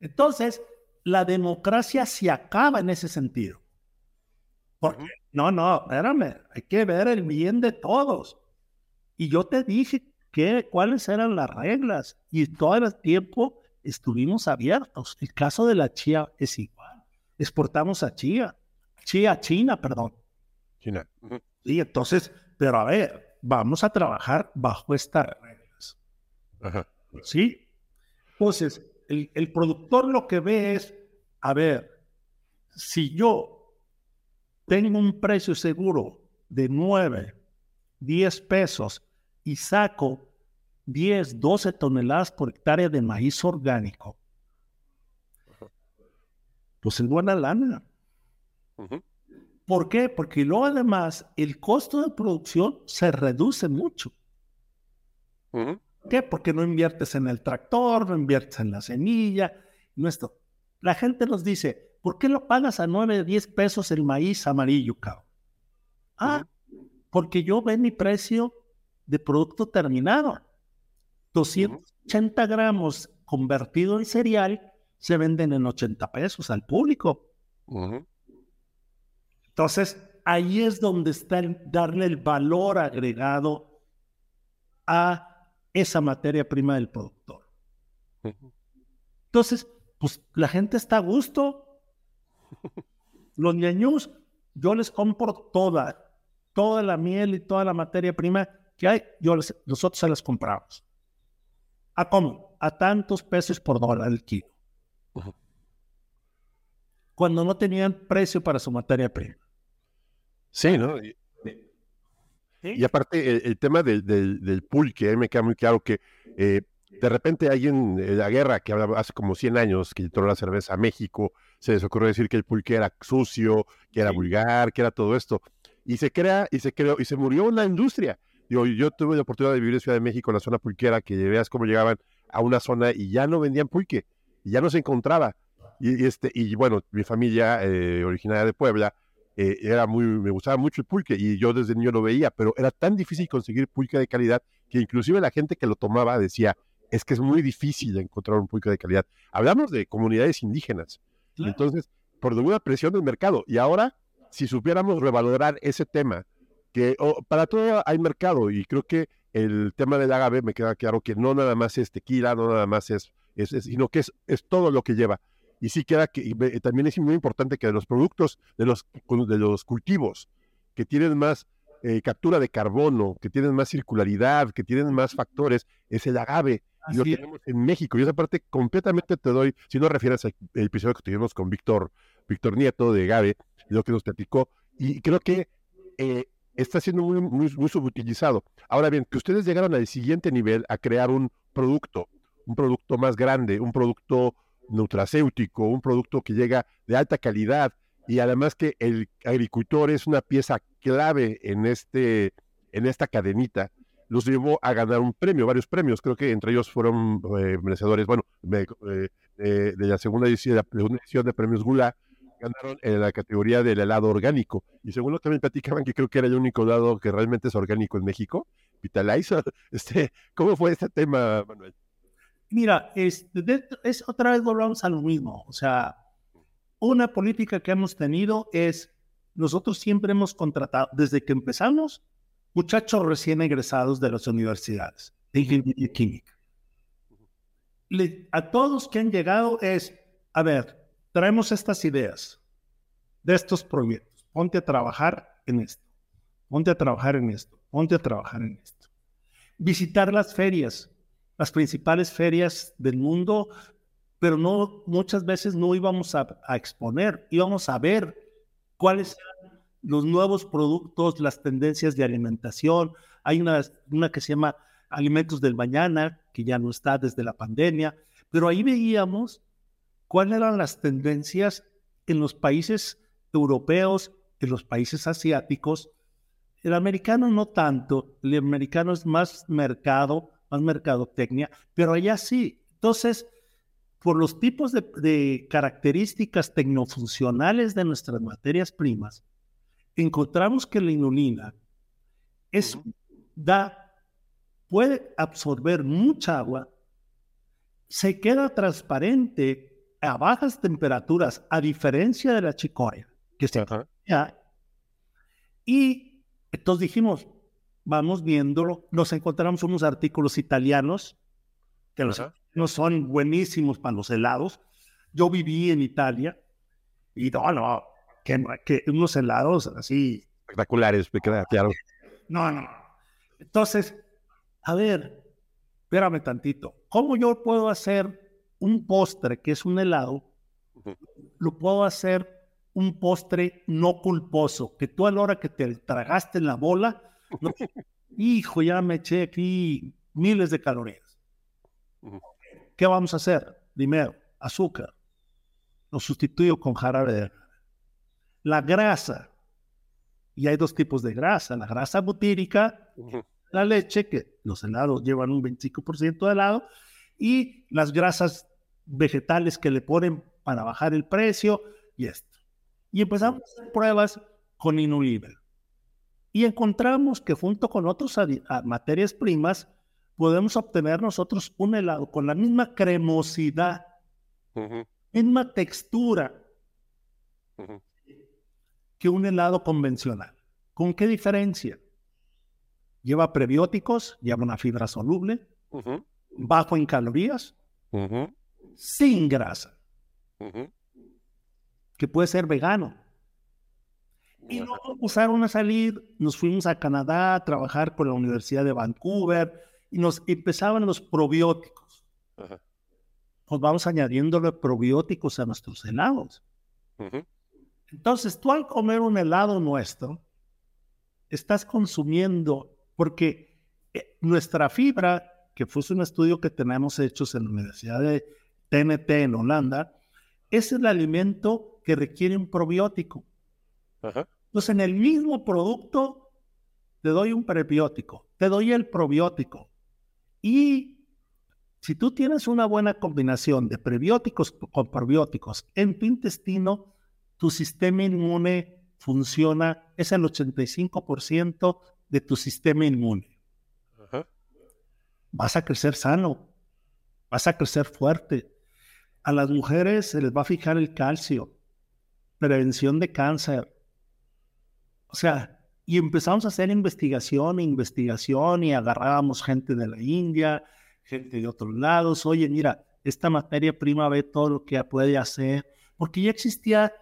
Speaker 4: Entonces, la democracia se acaba en ese sentido. Porque, no, no, espérame, hay que ver el bien de todos. Y yo te dije que, cuáles eran las reglas y todo el tiempo estuvimos abiertos. El caso de la chía es igual. Exportamos a Chía, Chía a China, perdón.
Speaker 1: China.
Speaker 4: Sí, entonces, pero a ver, vamos a trabajar bajo estas reglas.
Speaker 1: Ajá.
Speaker 4: ¿Sí? Entonces, el, el productor lo que ve es, a ver, si yo tengo un precio seguro de 9, 10 pesos y saco 10, 12 toneladas por hectárea de maíz orgánico, pues es buena lana. ¿Por qué? Porque luego además el costo de producción se reduce mucho.
Speaker 1: Ujú.
Speaker 4: ¿Por qué? Porque no inviertes en el tractor, no inviertes en la semilla, no esto. La gente nos dice, ¿por qué lo pagas a 9, 10 pesos el maíz amarillo, cabrón? Ah, porque yo ve mi precio de producto terminado. 280 gramos convertido en cereal se venden en 80 pesos al público. Entonces, ahí es donde está el darle el valor agregado a esa materia prima del productor. Entonces, pues la gente está a gusto. Los ñañús, yo les compro toda, toda la miel y toda la materia prima que hay, yo les- nosotros se las compramos. ¿A cómo? A tantos pesos por dólar el kilo. Cuando no tenían precio para su materia prima.
Speaker 1: Sí, ¿no? Y,
Speaker 4: ¿sí?
Speaker 1: y aparte, el, el tema del, del, del pulque, a mí me queda muy claro que eh, de repente alguien en la guerra que hablaba hace como 100 años que entró la cerveza a México, se les ocurrió decir que el pulque era sucio, que era
Speaker 4: Sí.
Speaker 1: vulgar, que era todo esto. Y se crea, y se creó, y se murió una industria. Digo, yo tuve la oportunidad de vivir en Ciudad de México, en la zona pulquera, que veas cómo llegaban a una zona y ya no vendían pulque, y ya no se encontraba. Y, y este, y bueno, mi familia eh, originaria de Puebla, eh, era muy, me gustaba mucho el pulque y yo desde niño lo veía, pero era tan difícil conseguir pulque de calidad que inclusive la gente que lo tomaba decía, es que es muy difícil encontrar un pulque de calidad. Hablamos de comunidades indígenas.
Speaker 4: Claro.
Speaker 1: entonces, por una presión del mercado. Y ahora, si supiéramos revalorar ese tema, que oh, para todo hay mercado y creo que el tema del agave me queda claro que no nada más es tequila, no nada más es, es- es- sino que es, es todo lo que lleva. Y sí queda que también es muy importante que de los productos, de los, de los cultivos que tienen más eh, captura de carbono, que tienen más circularidad, que tienen más factores, es el agave. Y lo
Speaker 4: Así
Speaker 1: tenemos en México. Y esa parte completamente te doy, si no refieres al episodio que tuvimos con Víctor, Víctor Nieto de Agave, lo que nos platicó. Y creo que eh, está siendo muy, muy, muy subutilizado. Ahora bien, que ustedes llegaron al siguiente nivel a crear un producto, un producto más grande, un producto nutracéutico, un producto que llega de alta calidad y además que el agricultor es una pieza clave en, este, en esta cadenita, los llevó a ganar un premio, varios premios, creo que entre ellos fueron eh, merecedores, bueno, eh, eh, de la segunda edición, de la segunda edición de premios Gula, ganaron en la categoría del helado orgánico. Y según lo que me platicaban, que creo que era el único helado que realmente es orgánico en México, Vitalizer. Este, ¿Cómo fue este tema, Manuel?
Speaker 4: Mira, es, otra vez volvamos a lo mismo. O sea, una política que hemos tenido es, nosotros siempre hemos contratado, desde que empezamos, muchachos recién egresados de las universidades de ingeniería química. A todos que han llegado es, a ver, traemos estas ideas de estos proyectos, ponte a trabajar en esto, ponte a trabajar en esto, ponte a trabajar en esto. Visitar las ferias, las principales ferias del mundo, pero no muchas veces no íbamos a, exponer, íbamos a ver cuáles eran los nuevos productos, las tendencias de alimentación. Hay una, una que se llama Alimentos del Mañana, que ya no está desde la pandemia, pero ahí veíamos cuáles eran las tendencias en los países europeos, en los países asiáticos. El americano no tanto, el americano es más mercado, más mercadotecnia, pero allá sí. Entonces, por los tipos de, de características tecnofuncionales de nuestras materias primas, encontramos que la inulina es, da, puede absorber mucha agua, se queda transparente a bajas temperaturas, a diferencia de la chicoria, que
Speaker 1: Ajá.
Speaker 4: ya. Y entonces dijimos, vamos viéndolo, nos encontramos unos artículos italianos que los son buenísimos para los helados. Yo viví en Italia y no, no, que, que unos helados así.
Speaker 1: Espectaculares, claro.
Speaker 4: No, no. Entonces, a ver, espérame tantito. ¿Cómo yo puedo hacer un postre que es un helado? Lo puedo hacer un postre no culposo, que tú a la hora que te tragaste la bola, hijo, ya me eché aquí miles de calorías. ¿Qué vamos a hacer? Primero, azúcar. Lo sustituyo con jarabe de La grasa. Y hay dos tipos de grasa. La grasa butírica, la leche, que los helados llevan un 25% de helado, y las grasas vegetales que le ponen para bajar el precio, y esto. Y empezamos a hacer pruebas con Inuliver. Y encontramos que junto con otras materias primas, podemos obtener nosotros un helado con la misma cremosidad, misma textura que un helado convencional. ¿Con qué diferencia? Lleva prebióticos, lleva una fibra soluble, bajo en calorías, sin grasa, que puede ser vegano. Y luego empezaron a salir, nos fuimos a Canadá a trabajar con la Universidad de Vancouver, y nos empezaban los probióticos. Pues vamos añadiéndole probióticos a nuestros helados. Entonces, tú al comer un helado nuestro, estás consumiendo, porque eh, nuestra fibra, que fue un estudio que tenemos hechos en la Universidad de TNT en Holanda, es el alimento que requiere un probiótico. Entonces, en el mismo producto, te doy un prebiótico, te doy el probiótico, y si tú tienes una buena combinación de prebióticos con probióticos en tu intestino, tu sistema inmune funciona, es el 85% de tu sistema inmune. Vas a crecer sano, vas a crecer fuerte. A las mujeres se les va a fijar el calcio, prevención de cáncer. O sea, y empezamos a hacer investigación, investigación, y agarrábamos gente de la India, gente de otros lados. Oye, mira, esta materia prima ve todo lo que puede hacer, porque ya existía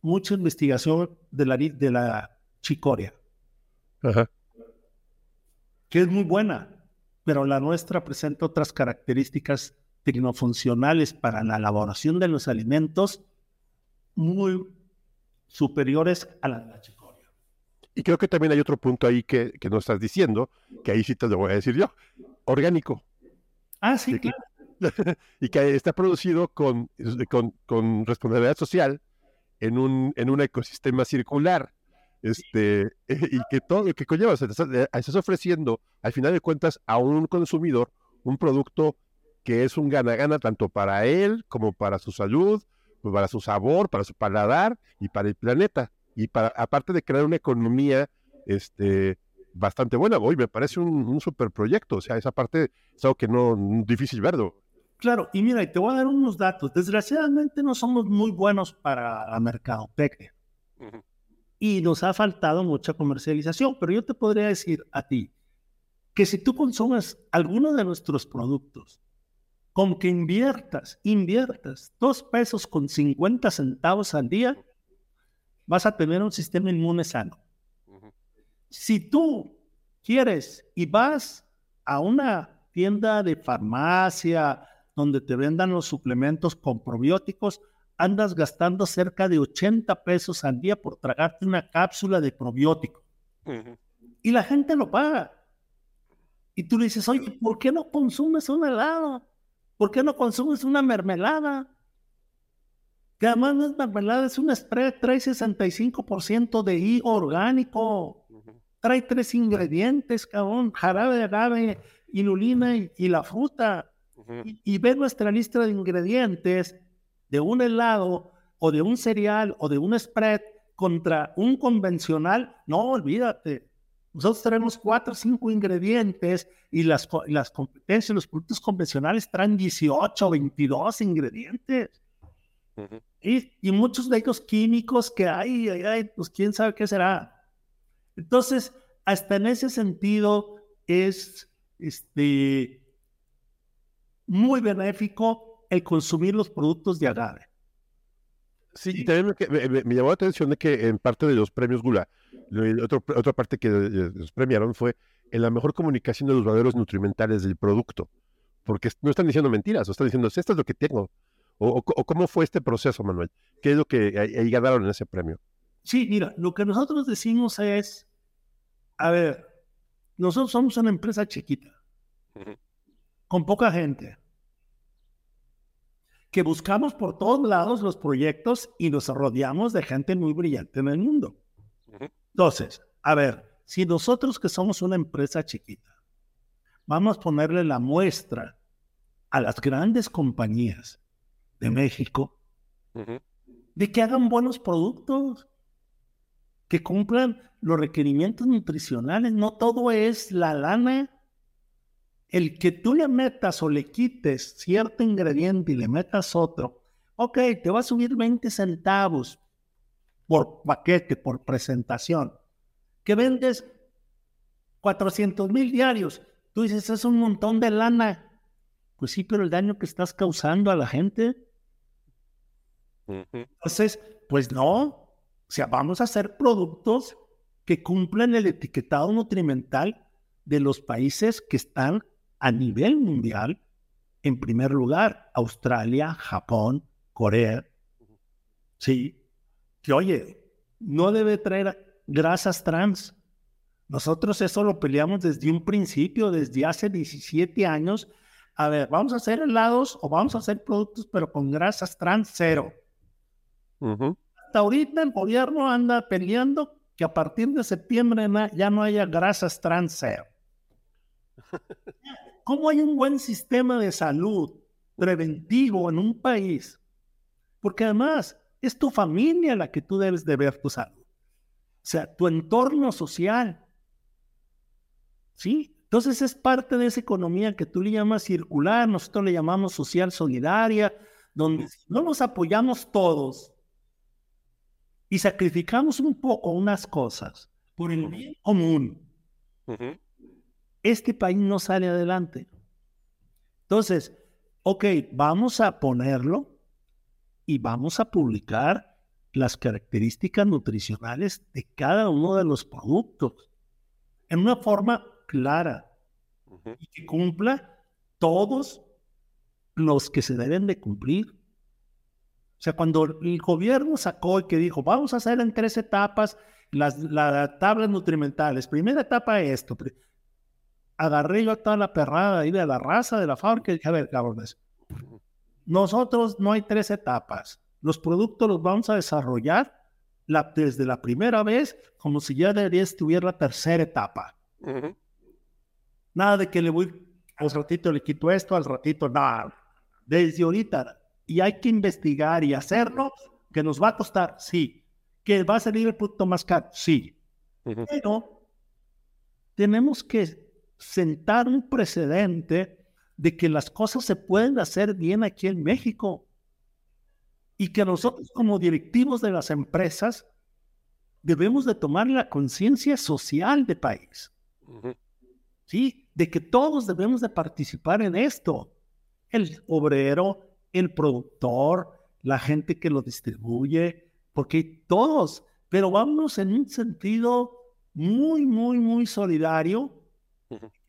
Speaker 4: mucha investigación de la, de la chicoria, que es muy buena, pero la nuestra presenta otras características tecnofuncionales para la elaboración de los alimentos muy superiores a la de la chicoria.
Speaker 1: Y creo que también hay otro punto ahí que, que no estás diciendo, que ahí sí te lo voy a decir yo. Orgánico.
Speaker 4: Ah, sí, claro.
Speaker 1: y que está producido con, con, con, responsabilidad social en un, en un ecosistema circular. Este, y que todo lo que conlleva, o sea, estás, ofreciendo, al final de cuentas, a un consumidor un producto que es un gana-gana tanto para él como para su salud, para su sabor, para su paladar y para el planeta y para, aparte de crear una economía este, bastante buena, hoy me parece un, un super proyecto, o sea, esa parte es algo que no, difícil verlo.
Speaker 4: Claro, y mira, te voy a dar unos datos. Desgraciadamente no somos muy buenos para la mercadotecnia. Y nos ha faltado mucha comercialización, pero yo te podría decir a ti que si tú consumes alguno de nuestros productos, como que inviertas, inviertas dos pesos con 50 centavos al día, vas a tener un sistema inmune sano. Si tú quieres y vas a una tienda de farmacia donde te vendan los suplementos con probióticos, andas gastando cerca de 80 pesos al día por tragarte una cápsula de probiótico. Y la gente lo paga. Y tú le dices, oye, ¿por qué no consumes un helado? ¿Por qué no consumes una mermelada? Que además no es mermelada, es un spread, trae 65% de higo orgánico. Trae tres ingredientes, cabrón, jarabe de agave, inulina y, la fruta. y, ve nuestra lista de ingredientes de un helado o de un cereal o de un spread contra un convencional, no olvídate. Nosotros tenemos cuatro o cinco ingredientes y las, las competencias, los productos convencionales traen 18 o 22 ingredientes y, muchos de ellos químicos que hay, pues quién sabe qué será. Entonces, hasta en ese sentido es este, muy benéfico el consumir los productos de agave.
Speaker 1: Sí, y también me, llamó la atención de que en parte de los premios Gula, otra parte que los premiaron fue en la mejor comunicación de los valores nutrimentales del producto. Porque no están diciendo mentiras, o están diciendo, esto es lo que tengo. O, cómo fue este proceso, Manuel. ¿Qué es lo que ahí ganaron en ese premio?
Speaker 4: Sí, mira, lo que nosotros decimos es, a ver, nosotros somos una empresa chiquita, con poca gente, que buscamos por todos lados los proyectos y nos rodeamos de gente muy brillante en el mundo. Entonces, a ver, si nosotros que somos una empresa chiquita, vamos a ponerle la muestra a las grandes compañías de México de que hagan buenos productos, que cumplan los requerimientos nutricionales. No todo es la lana el que tú le metas o le quites cierto ingrediente y le metas otro, ok, te va a subir 20 centavos por paquete, por presentación. Que vendes 400 mil diarios. Tú dices, es un montón de lana. Pues sí, pero el daño que estás causando a la gente. Entonces, pues no. O sea, vamos a hacer productos que cumplan el etiquetado nutrimental de los países que están a nivel mundial, en primer lugar, Australia, Japón, Corea. Sí, que oye, no debe traer grasas trans. Nosotros eso lo peleamos desde un principio, desde hace 17 años. A ver, vamos a hacer helados o vamos a hacer productos, pero con grasas trans cero. Hasta ahorita el gobierno anda peleando que a partir de septiembre ya no haya grasas trans cero. ¿Cómo hay un buen sistema de salud preventivo en un país? Porque además es tu familia la que tú debes de ver tu salud. O sea, tu entorno social. ¿Sí? Entonces es parte de esa economía que tú le llamas circular, nosotros le llamamos social solidaria, donde si no nos apoyamos todos y sacrificamos un poco unas cosas por el bien común, este país no sale adelante. Entonces, ok, vamos a ponerlo y vamos a publicar las características nutricionales de cada uno de los productos en una forma clara y que cumpla todos los que se deben de cumplir. O sea, cuando el gobierno sacó y que dijo, vamos a hacer en tres etapas las, las tablas nutrimentales. Primera etapa esto, agarré yo toda la perrada ahí de la raza de la fábrica y dije, a ver, cabrones, nosotros no hay tres etapas. Los productos los vamos a desarrollar la, desde la primera vez como si ya debería estuviera la tercera etapa. Nada de que le voy, al ratito le quito esto, al ratito nada. Desde ahorita. Y hay que investigar y hacerlo, que nos va a costar, sí. Que va a salir el producto más caro, sí. Pero tenemos que sentar un precedente de que las cosas se pueden hacer bien aquí en México y que nosotros como directivos de las empresas debemos de tomar la conciencia social del país. ¿Sí? De que todos debemos de participar en esto. El obrero, el productor, la gente que lo distribuye, porque todos, pero vamos en un sentido muy, muy, muy solidario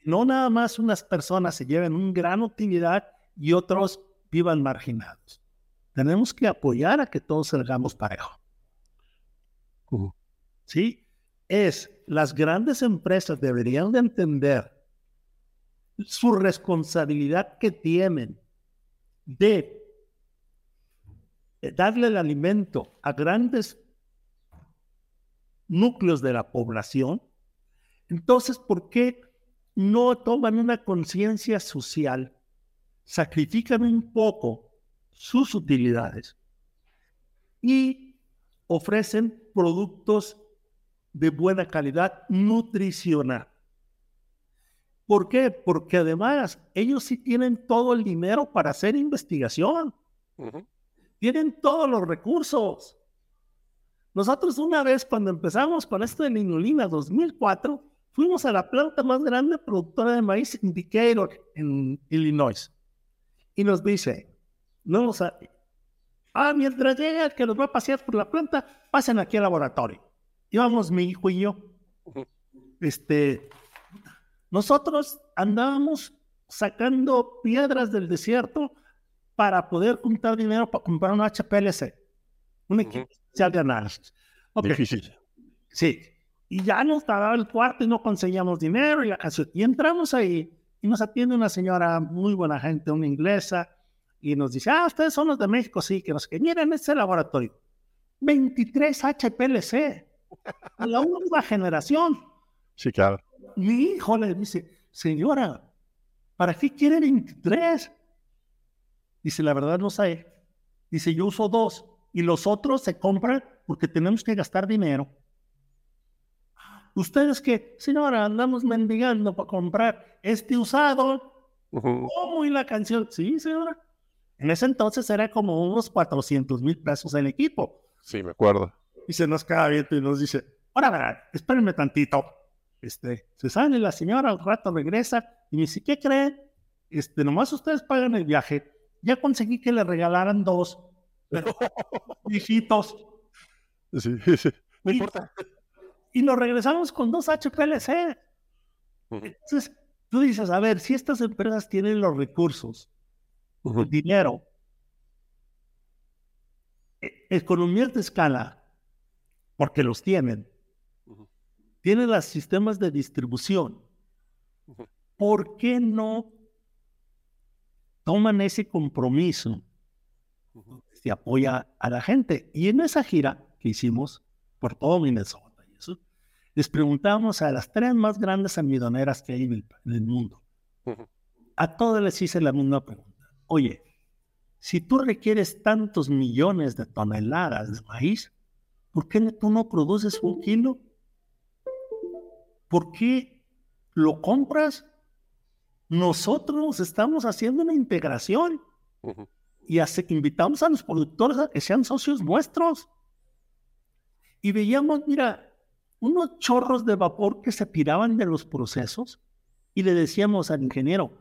Speaker 4: no nada más unas personas se lleven una gran utilidad y otros vivan marginados. Tenemos que apoyar a que todos salgamos parejo. ¿Sí? Es, las grandes empresas deberían de entender su responsabilidad que tienen de darle el alimento a grandes núcleos de la población. Entonces, ¿por qué no toman una conciencia social, sacrifican un poco sus utilidades y ofrecen productos de buena calidad nutricional. ¿Por qué? Porque además ellos sí tienen todo el dinero para hacer investigación. Tienen todos los recursos. Nosotros una vez cuando empezamos con esto de la inulina 2004, fuimos a la planta más grande productora de maíz, Indicator, en Illinois. y nos dice, no, o sea, ah, mientras llega el que nos va a pasear por la planta, pasen aquí al laboratorio. Íbamos mi hijo y yo. Este, nosotros andábamos sacando piedras del desierto para poder juntar dinero para comprar un HPLC, un equipo especial de análisis.
Speaker 1: Difícil.
Speaker 4: Sí. Y ya nos daba el cuarto y no conseguíamos dinero y la. Y entramos ahí y nos atiende una señora muy buena gente, una inglesa, y nos dice, ah, ustedes son los de México, sí, que nos que miren este laboratorio. 23 HPLC. La última generación.
Speaker 1: Sí, claro.
Speaker 4: Mi hijo le dice, señora, ¿para qué quiere 23? Dice, la verdad no sé. Dice, yo uso dos y los otros se compran porque tenemos que gastar dinero. Ustedes que, señora, andamos mendigando para comprar este usado. ¿Cómo? Y la canción, sí, señora. En ese entonces era como unos 400 mil pesos el equipo.
Speaker 1: Sí, me acuerdo.
Speaker 4: Y se nos queda viendo y nos dice, ahora, espérenme tantito. Este, se sale la señora, al rato regresa y me dice, ¿qué creen? Este, nomás ustedes pagan el viaje. Ya conseguí que le regalaran dos.
Speaker 1: Sí, sí, no
Speaker 4: Y-
Speaker 1: importa.
Speaker 4: Y nos regresamos con dos HPLC. Entonces, tú dices, a ver, si estas empresas tienen los recursos, el dinero, e- economías de escala, porque los tienen. Tienen los sistemas de distribución. ¿por qué no toman ese compromiso? Se apoya a la gente. Y en esa gira que hicimos por todo Minnesota y eso, les preguntamos a las tres más grandes almidoneras que hay en el, en el mundo. A todas les hice la misma pregunta. Oye, si tú requieres tantos millones de toneladas de maíz, ¿por qué tú no produces un kilo? ¿Por qué lo compras? Nosotros estamos haciendo una integración y hace- invitamos a los productores a que sean socios nuestros. Y veíamos, mira, unos chorros de vapor que se tiraban de los procesos y le decíamos al ingeniero,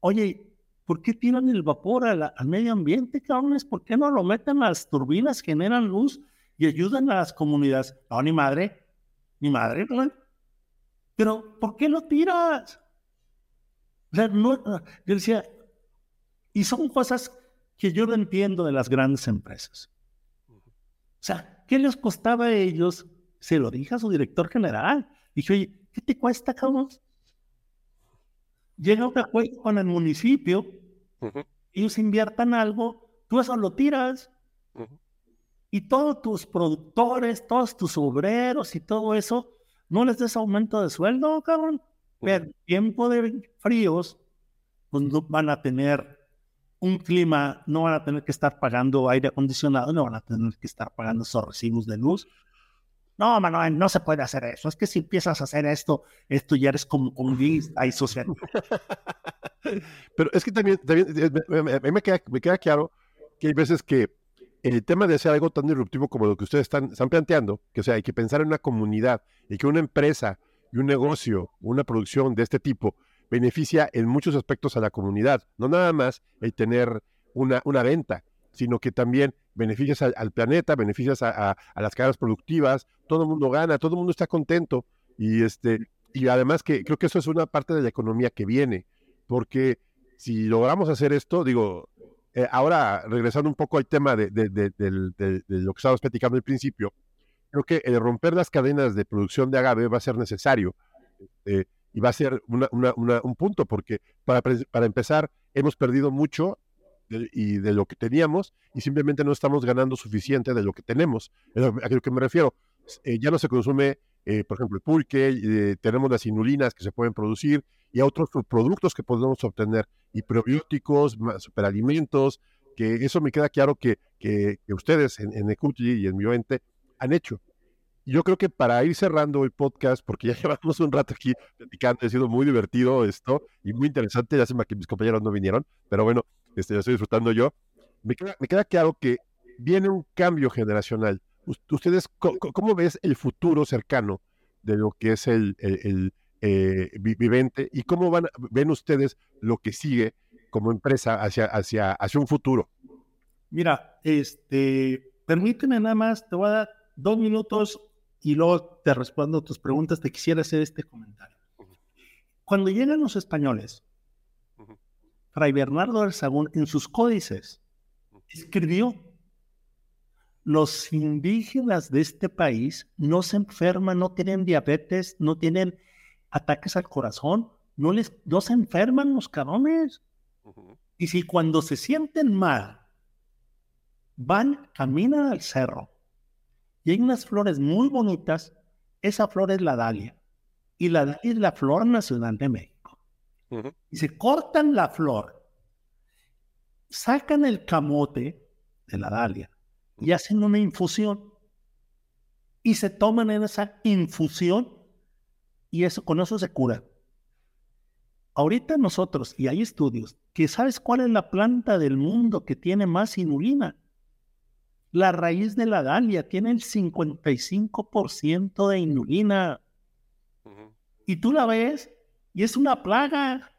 Speaker 4: oye, ¿por qué tiran el vapor la- al medio ambiente, cabrones? ¿Por qué no lo meten a las turbinas, generan luz y ayudan a las comunidades? No, ni madre, ni madre, ¿no? Pero, ¿por qué lo tiras? O sea, no- yo decía, y son cosas que yo no entiendo de las grandes empresas. O sea, ¿qué les costaba a ellos? Se lo dije a su director general. Dije, oye, ¿qué te cuesta, cabrón? Llega un acuerdo con el municipio, ellos inviertan algo, tú eso lo tiras. Y todos tus productores, todos tus obreros y todo eso, no les des aumento de sueldo, cabrón. Pero en tiempo de fríos, pues no van a tener un clima, no van a tener que estar pagando aire acondicionado, no van a tener que estar pagando esos recibos de luz. No, Manuel, no se puede hacer eso. Es que si empiezas a hacer esto, esto ya eres como comunista y social.
Speaker 1: Pero es que también, también eh, me- me- me queda, me queda claro que hay veces que el tema de hacer algo tan disruptivo como lo que ustedes están, planteando, que o sea, hay que pensar en una comunidad y que una empresa y un negocio, una producción de este tipo, beneficia en muchos aspectos a la comunidad. No nada más el tener una, venta, sino que también beneficias al, planeta, beneficias a, a- a las cadenas productivas, todo el mundo gana, todo el mundo está contento. Y, este, y además que creo que eso es una parte de la economía que viene, porque si logramos hacer esto, digo, eh, ahora regresando un poco al tema de, lo que estábamos platicando al principio, creo que el romper las cadenas de producción de agave va a ser necesario eh, y va a ser una- un punto, porque para, empezar, hemos perdido mucho y de lo que teníamos y simplemente no estamos ganando suficiente de lo que tenemos. A lo que me refiero. Eh, ya no se consume, eh, por ejemplo, el pulque, tenemos las inulinas que se pueden producir y otros productos que podemos obtener, y probióticos, superalimentos, que eso me queda claro que, que, que ustedes en, en Ecuti y en Bioente han hecho. Yo creo que para ir cerrando el podcast, porque ya llevamos un rato aquí platicando, ha sido muy divertido esto y muy interesante, ya se que mis compañeros no vinieron, pero bueno, este, lo estoy disfrutando yo. Me queda, me queda claro que viene un cambio generacional. Us- ¿Ustedes co- cómo ves el futuro cercano de lo que es el, el- el, eh, vi- vivente y cómo van, ven ustedes lo que sigue como empresa hacia, hacia, hacia un futuro?
Speaker 4: Mira, este, permíteme nada más, te voy a dar dos minutos y luego te respondo a tus preguntas. Te quisiera hacer este comentario. Cuando llegan los españoles, Fray Bernardo del Sagún en sus códices escribió, los indígenas de este país no se enferman, no tienen diabetes, no tienen ataques al corazón, no, les, no se enferman los cabrones. Y si cuando se sienten mal, van, caminan al cerro y hay unas flores muy bonitas, esa flor es la dalia. Y la dalia es la flor nacional de México. Y se cortan la flor, sacan el camote de la dalia y hacen una infusión. Y se toman en esa infusión y eso con eso se cura. Ahorita nosotros, y hay estudios, que sabes cuál es la planta del mundo que tiene más inulina. La raíz de la dalia tiene el 55% de inulina. Y tú la ves y es una plaga.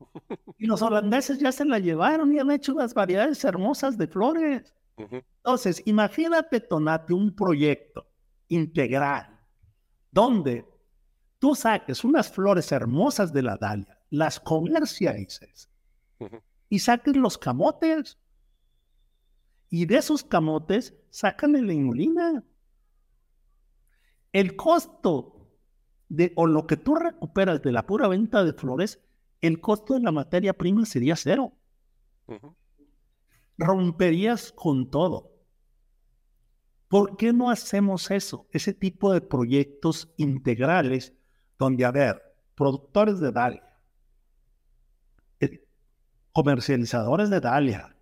Speaker 4: Y los holandeses ya se la llevaron y han hecho unas variedades hermosas de flores. Entonces, imagínate, Tonate, un proyecto integral donde tú saques unas flores hermosas de la dalia, las comercialices y saques los camotes. Y de esos camotes sacan la inulina. El costo de, o lo que tú recuperas de la pura venta de flores, el costo de la materia prima sería cero. Romperías con todo. ¿Por qué no hacemos eso? Ese tipo de proyectos integrales donde, a ver, productores de dalia, eh, comercializadores de dalia,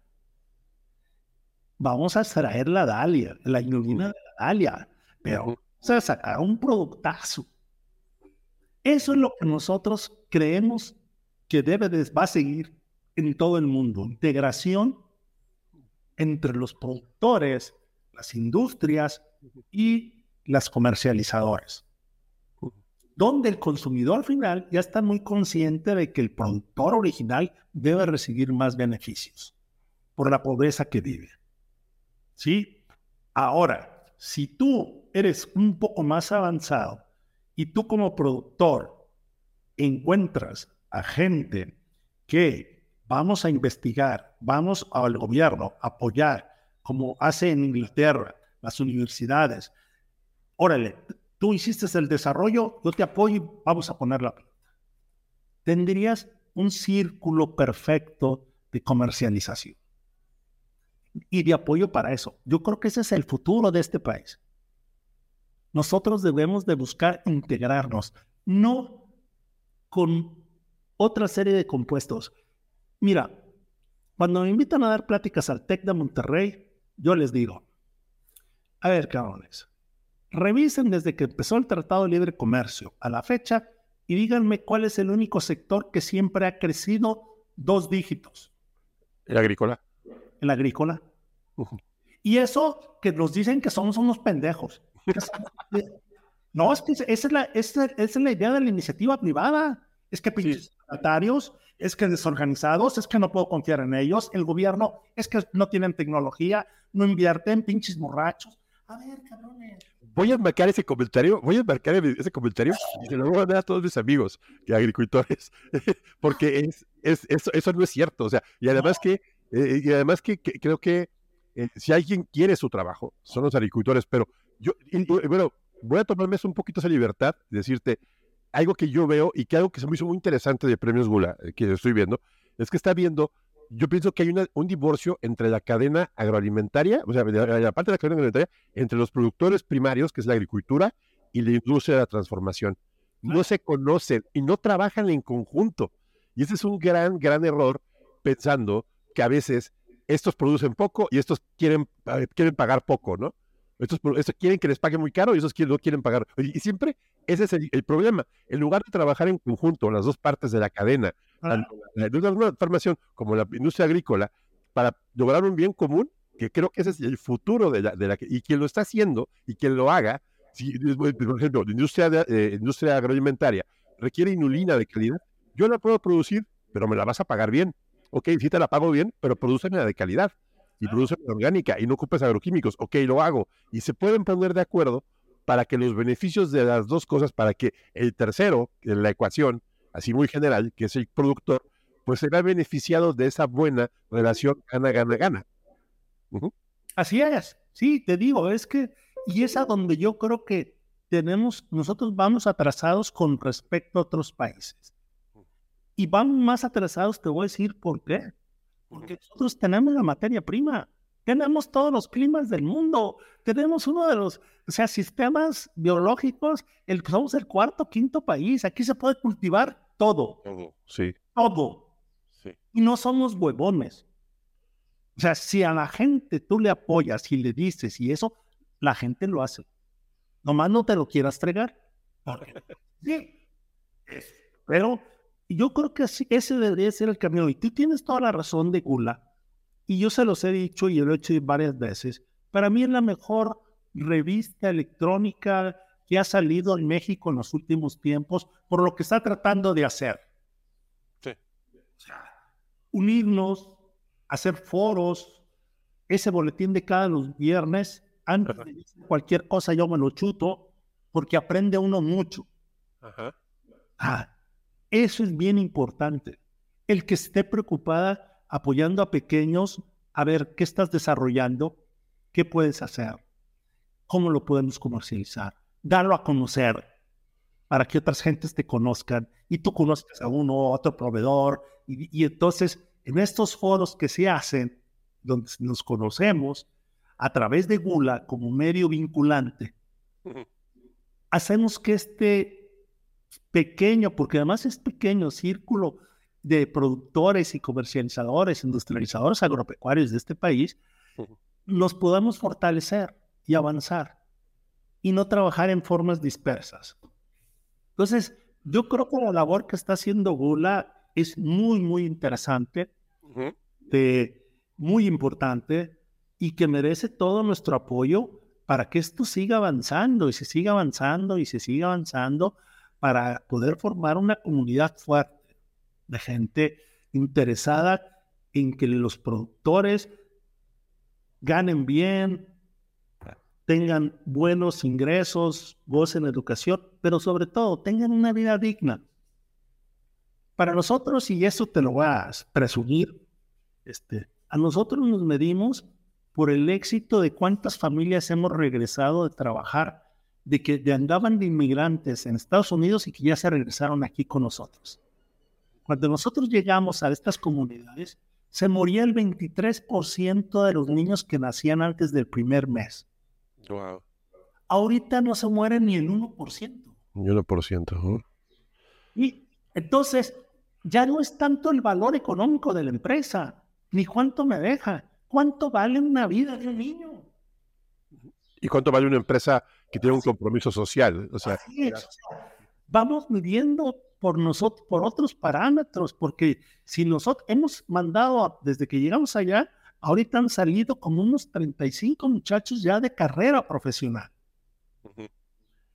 Speaker 4: vamos a extraer la dalia, la inulina de la dalia, pero vamos a sacar un productazo. Eso es lo que nosotros creemos que debe de, va a seguir en todo el mundo. Integración entre los productores, las industrias y las comercializadoras donde el consumidor final ya está muy consciente de que el productor original debe recibir más beneficios por la pobreza que vive. ¿Sí? Ahora, si tú eres un poco más avanzado y tú como productor encuentras a gente que vamos a investigar, vamos al gobierno a apoyar, como hace en Inglaterra, las universidades, órale, tú hiciste el desarrollo, yo te apoyo y vamos a poner la planta. Tendrías un círculo perfecto de comercialización y de apoyo para eso. Yo creo que ese es el futuro de este país. Nosotros debemos de buscar integrarnos, no con otra serie de compuestos. Mira, cuando me invitan a dar pláticas al TEC de Monterrey, yo les digo, a ver, cabrones, Revisen desde que empezó el Tratado de Libre Comercio a la fecha y díganme cuál es el único sector que siempre ha crecido dos dígitos.
Speaker 1: ¿El agrícola?
Speaker 4: El agrícola. Y eso que nos dicen que somos unos pendejos. no, es que esa es, la, esa, es la idea de la iniciativa privada. Es que pinches sí. es que desorganizados, es que no puedo confiar en ellos. El gobierno es que no tienen tecnología, no invierten, pinches borrachos. A ver, cabrones.
Speaker 1: Voy a marcar ese comentario, voy a marcar ese comentario y se lo voy a dar a todos mis amigos que agricultores, porque es, es, eso, eso no es cierto, o sea, y además que, eh, y además que, creo que eh, si alguien quiere su trabajo, son los agricultores, pero yo, bueno, voy a tomarme un poquito esa libertad de decirte algo que yo veo y que algo que se me hizo muy interesante de Premios Gula, eh, que estoy viendo, es que está viendo yo pienso que hay un divorcio entre la cadena agroalimentaria, o sea, la parte de la cadena agroalimentaria, entre los productores primarios, que es la agricultura, y la industria de la transformación. No se conocen y no trabajan en conjunto. Y ese es un gran, gran error pensando que a veces estos producen poco y estos quieren, quieren pagar poco, ¿no? Estos, quieren que les paguen muy caro y esos no quieren pagar. Y siempre ese es el, problema. En lugar de trabajar en conjunto, las dos partes de la cadena, la, industria formación como la industria agrícola, para lograr un bien común, que creo que ese es el futuro de la, de la y quien lo está haciendo y quien lo haga, si, por ejemplo, la industria, de, eh, industria agroalimentaria requiere inulina de calidad, yo la puedo producir, pero me la vas a pagar bien. ok, sí te la pago bien, pero la de calidad y produceme orgánica y no ocupes agroquímicos, ok, lo hago. Y se pueden poner de acuerdo para que los beneficios de las dos cosas, para que el tercero en la ecuación, así muy general, que es el productor, pues será beneficiado de esa buena relación gana-gana-gana.
Speaker 4: Así es, sí, te digo, es que, y es a donde yo creo que tenemos, nosotros vamos atrasados con respecto a otros países. Y vamos más atrasados, te voy a decir por qué. Porque nosotros tenemos la materia prima, tenemos todos los climas del mundo, tenemos uno de los, o sea, sistemas biológicos, el, somos el cuarto, quinto país, aquí se puede cultivar todo.
Speaker 1: Todo, sí.
Speaker 4: Todo. Sí. Y no somos huevones. O sea, si a la gente tú le apoyas y le dices y eso, la gente lo hace. Nomás no te lo quieras entregar. sí. Pero yo creo que ese debería ser el camino. Y tú tienes toda la razón de Gula. Y yo se los he dicho y lo he hecho varias veces. Para mí es la mejor revista electrónica que ha salido en México en los últimos tiempos por lo que está tratando de hacer. Sí. unirnos, hacer foros, ese boletín de cada los viernes antes de cualquier cosa yo me lo chuto porque aprende uno mucho. Ah, eso es bien importante. El que esté preocupada apoyando a pequeños a ver qué estás desarrollando, qué puedes hacer, cómo lo podemos comercializar, darlo a conocer para que otras gentes te conozcan y tú conozcas a uno o otro proveedor. Y, y entonces, en estos foros que se hacen, donde nos conocemos, a través de Gula como medio vinculante, hacemos que este pequeño, porque además es pequeño círculo de productores y comercializadores, industrializadores agropecuarios de este país, los podamos fortalecer y avanzar y no trabajar en formas dispersas. Entonces, yo creo que la labor que está haciendo Gula es muy, muy interesante, de, muy importante, y que merece todo nuestro apoyo para que esto siga avanzando y se siga avanzando y se siga avanzando para poder formar una comunidad fuerte de gente interesada en que los productores ganen bien, tengan buenos ingresos, gocen educación, pero sobre todo tengan una vida digna. Para nosotros, y eso te lo voy a presumir, este, a nosotros nos medimos por el éxito de cuántas familias hemos regresado de trabajar, de que andaban de inmigrantes en Estados Unidos y que ya se regresaron aquí con nosotros. Cuando nosotros llegamos a estas comunidades, se moría el 23% de los niños que nacían antes del primer mes. Wow. Ahorita no se muere ni el 1%.
Speaker 1: Ni 1%.
Speaker 4: Y entonces, ya no es tanto el valor económico de la empresa, ni cuánto me deja, ¿Cuánto vale una vida de un niño?
Speaker 1: ¿Y cuánto vale una empresa que tiene un compromiso social? O sea,
Speaker 4: vamos midiendo por nosotros, por otros parámetros, porque si nosotros hemos mandado desde que llegamos allá, ahorita han salido como unos 35 muchachos ya de carrera profesional.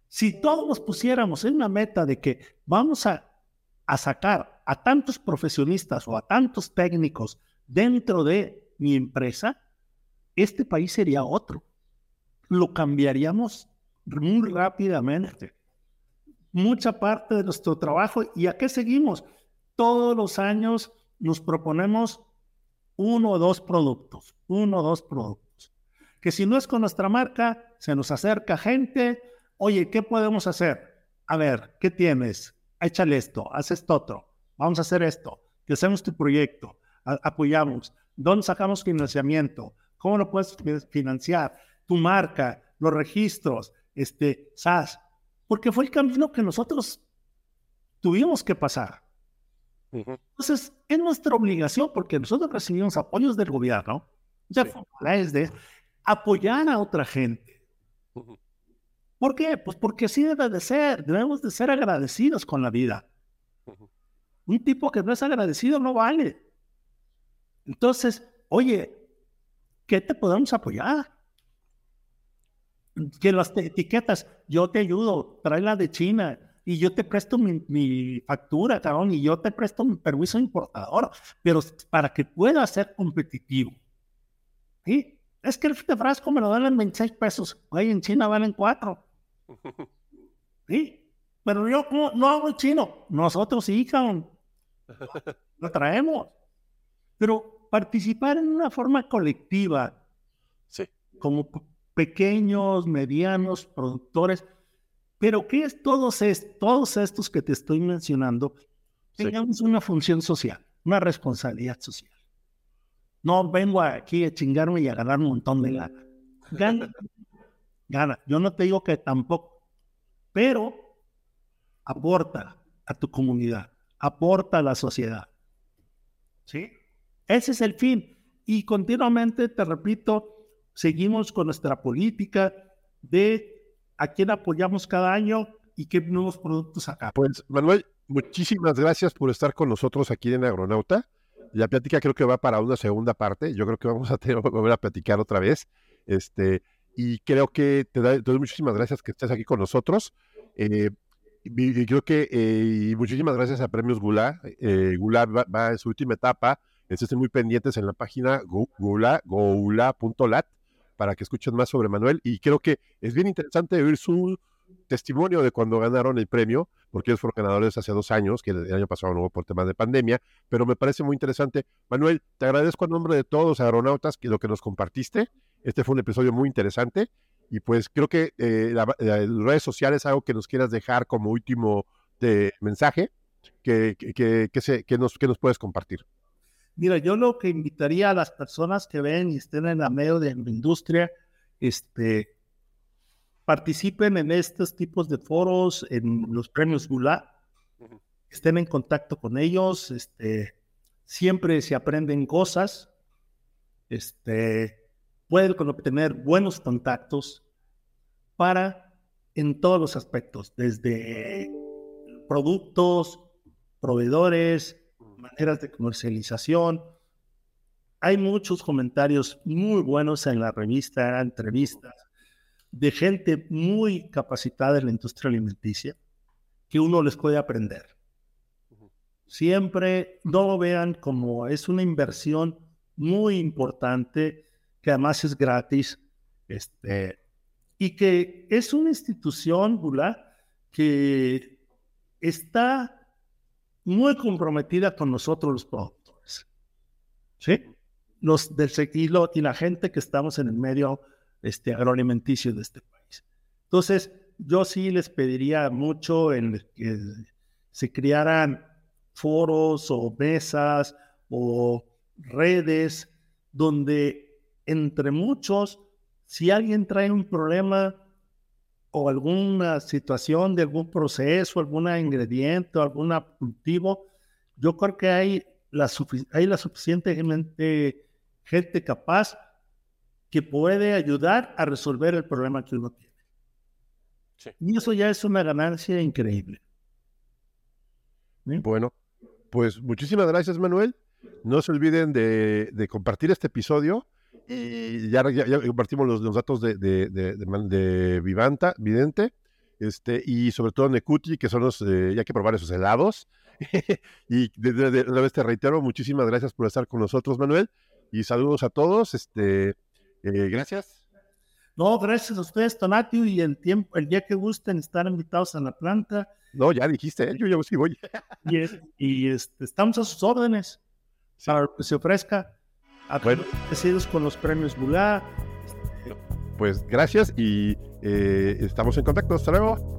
Speaker 4: Si todos nos pusiéramos en una meta de que vamos a, a sacar a tantos profesionistas o a tantos técnicos dentro de mi empresa, este país sería otro. Lo cambiaríamos muy rápidamente. Mucha parte de nuestro trabajo, ¿y a qué seguimos? Todos los años nos proponemos uno o dos productos, uno o dos productos. Que si no es con nuestra marca, se nos acerca gente, oye, ¿qué podemos hacer? A ver, ¿qué tienes? Échale esto, haz esto otro, vamos a hacer esto, que hacemos tu proyecto, apoyamos. ¿Dónde sacamos financiamiento? ¿Cómo lo puedes financiar? Tu marca, los registros, este, SAS. Porque fue el camino que nosotros tuvimos que pasar. Entonces, es nuestra obligación, porque nosotros recibimos apoyos del gobierno, ya es de apoyar a otra gente. ¿Por qué? Pues porque así debe de ser, debemos de ser agradecidos con la vida. Un tipo que no es agradecido no vale. Entonces, oye, ¿qué te podemos apoyar? Que las etiquetas, yo te ayudo, trae la de China, y yo te presto mi, factura, cabrón, y yo te presto mi permiso importador, pero para que pueda ser competitivo. ¿Sí? Es que el frasco me lo dan en 26 pesos, güey, en China valen 4. ¿Sí? Pero yo no, no hago chino, nosotros sí, cabrón. Lo traemos. Pero participar en una forma colectiva,
Speaker 1: sí.
Speaker 4: como pequeños, medianos productores, pero ¿qué es todos, todos estos que te estoy mencionando? Tengamos una función social, una responsabilidad social. No vengo aquí a chingarme y a ganar un montón de lana. Gana, gana. Yo no te digo que tampoco, pero aporta a tu comunidad, aporta a la sociedad. ¿Sí? Ese es el fin. Y continuamente, te repito, seguimos con nuestra política de a quién apoyamos cada año y qué nuevos productos acá.
Speaker 1: Pues Manuel, muchísimas gracias por estar con nosotros aquí en Agronauta. La plática creo que va para una segunda parte. Yo creo que vamos a tener volver a platicar otra vez. Este, y creo que te, doy muchísimas gracias que estés aquí con nosotros. Eh, y creo que eh, muchísimas gracias a Premios Gula. Eh, Gula va, en su última etapa. Estén muy pendientes en la página gula, gula.lat para que escuchen más sobre Manuel. Y creo que es bien interesante oír su testimonio de cuando ganaron el premio, porque ellos fueron ganadores hace dos años, que el año pasado no hubo por temas de pandemia, pero me parece muy interesante. Manuel, te agradezco a nombre de todos los aeronautas que lo que nos compartiste. Este fue un episodio muy interesante y pues creo que eh, las redes sociales, algo que nos quieras dejar como último de mensaje, que, que, que, se, que, nos, que nos puedes compartir.
Speaker 4: Mira, yo lo que invitaría a las personas que ven y estén en la medio de la industria, este, participen en estos tipos de foros, en los premios Gula, estén en contacto con ellos, este, siempre se aprenden cosas, este, pueden obtener buenos contactos para en todos los aspectos, desde productos, proveedores, maneras de comercialización. Hay muchos comentarios muy buenos en la revista, entrevistas, de gente muy capacitada en la industria alimenticia que uno les puede aprender. Siempre no lo vean como es una inversión muy importante, que además es gratis, este, y que es una institución, Bula, que está muy comprometida con nosotros los productores. ¿Sí? Los del seguilo y la gente que estamos en el medio este, agroalimenticio de este país. Entonces, yo sí les pediría mucho en que se crearan foros o mesas o redes donde entre muchos, si alguien trae un problema o alguna situación de algún proceso, algún ingrediente o algún cultivo, yo creo que hay la, hay la suficiente gente capaz que puede ayudar a resolver el problema que uno tiene. Y eso ya es una ganancia increíble.
Speaker 1: Bueno, pues muchísimas gracias, Manuel. No se olviden de compartir este episodio y ya, ya, compartimos los, los datos de, de, de, Vivanta, Vidente, este, y sobre todo Nekuti, que son los, eh, ya hay que probar esos helados. y de, una vez te reitero, muchísimas gracias por estar con nosotros, Manuel, y saludos a todos. Este, eh, gracias.
Speaker 4: No, gracias a ustedes, Tonatio, y el tiempo, el día que gusten estar invitados a la planta.
Speaker 1: No, ya dijiste, ¿eh? yo ya sí voy.
Speaker 4: y, y este, estamos a sus órdenes para que se ofrezca agradecidos con los premios Bula.
Speaker 1: Pues gracias y eh, estamos en contacto. Hasta luego.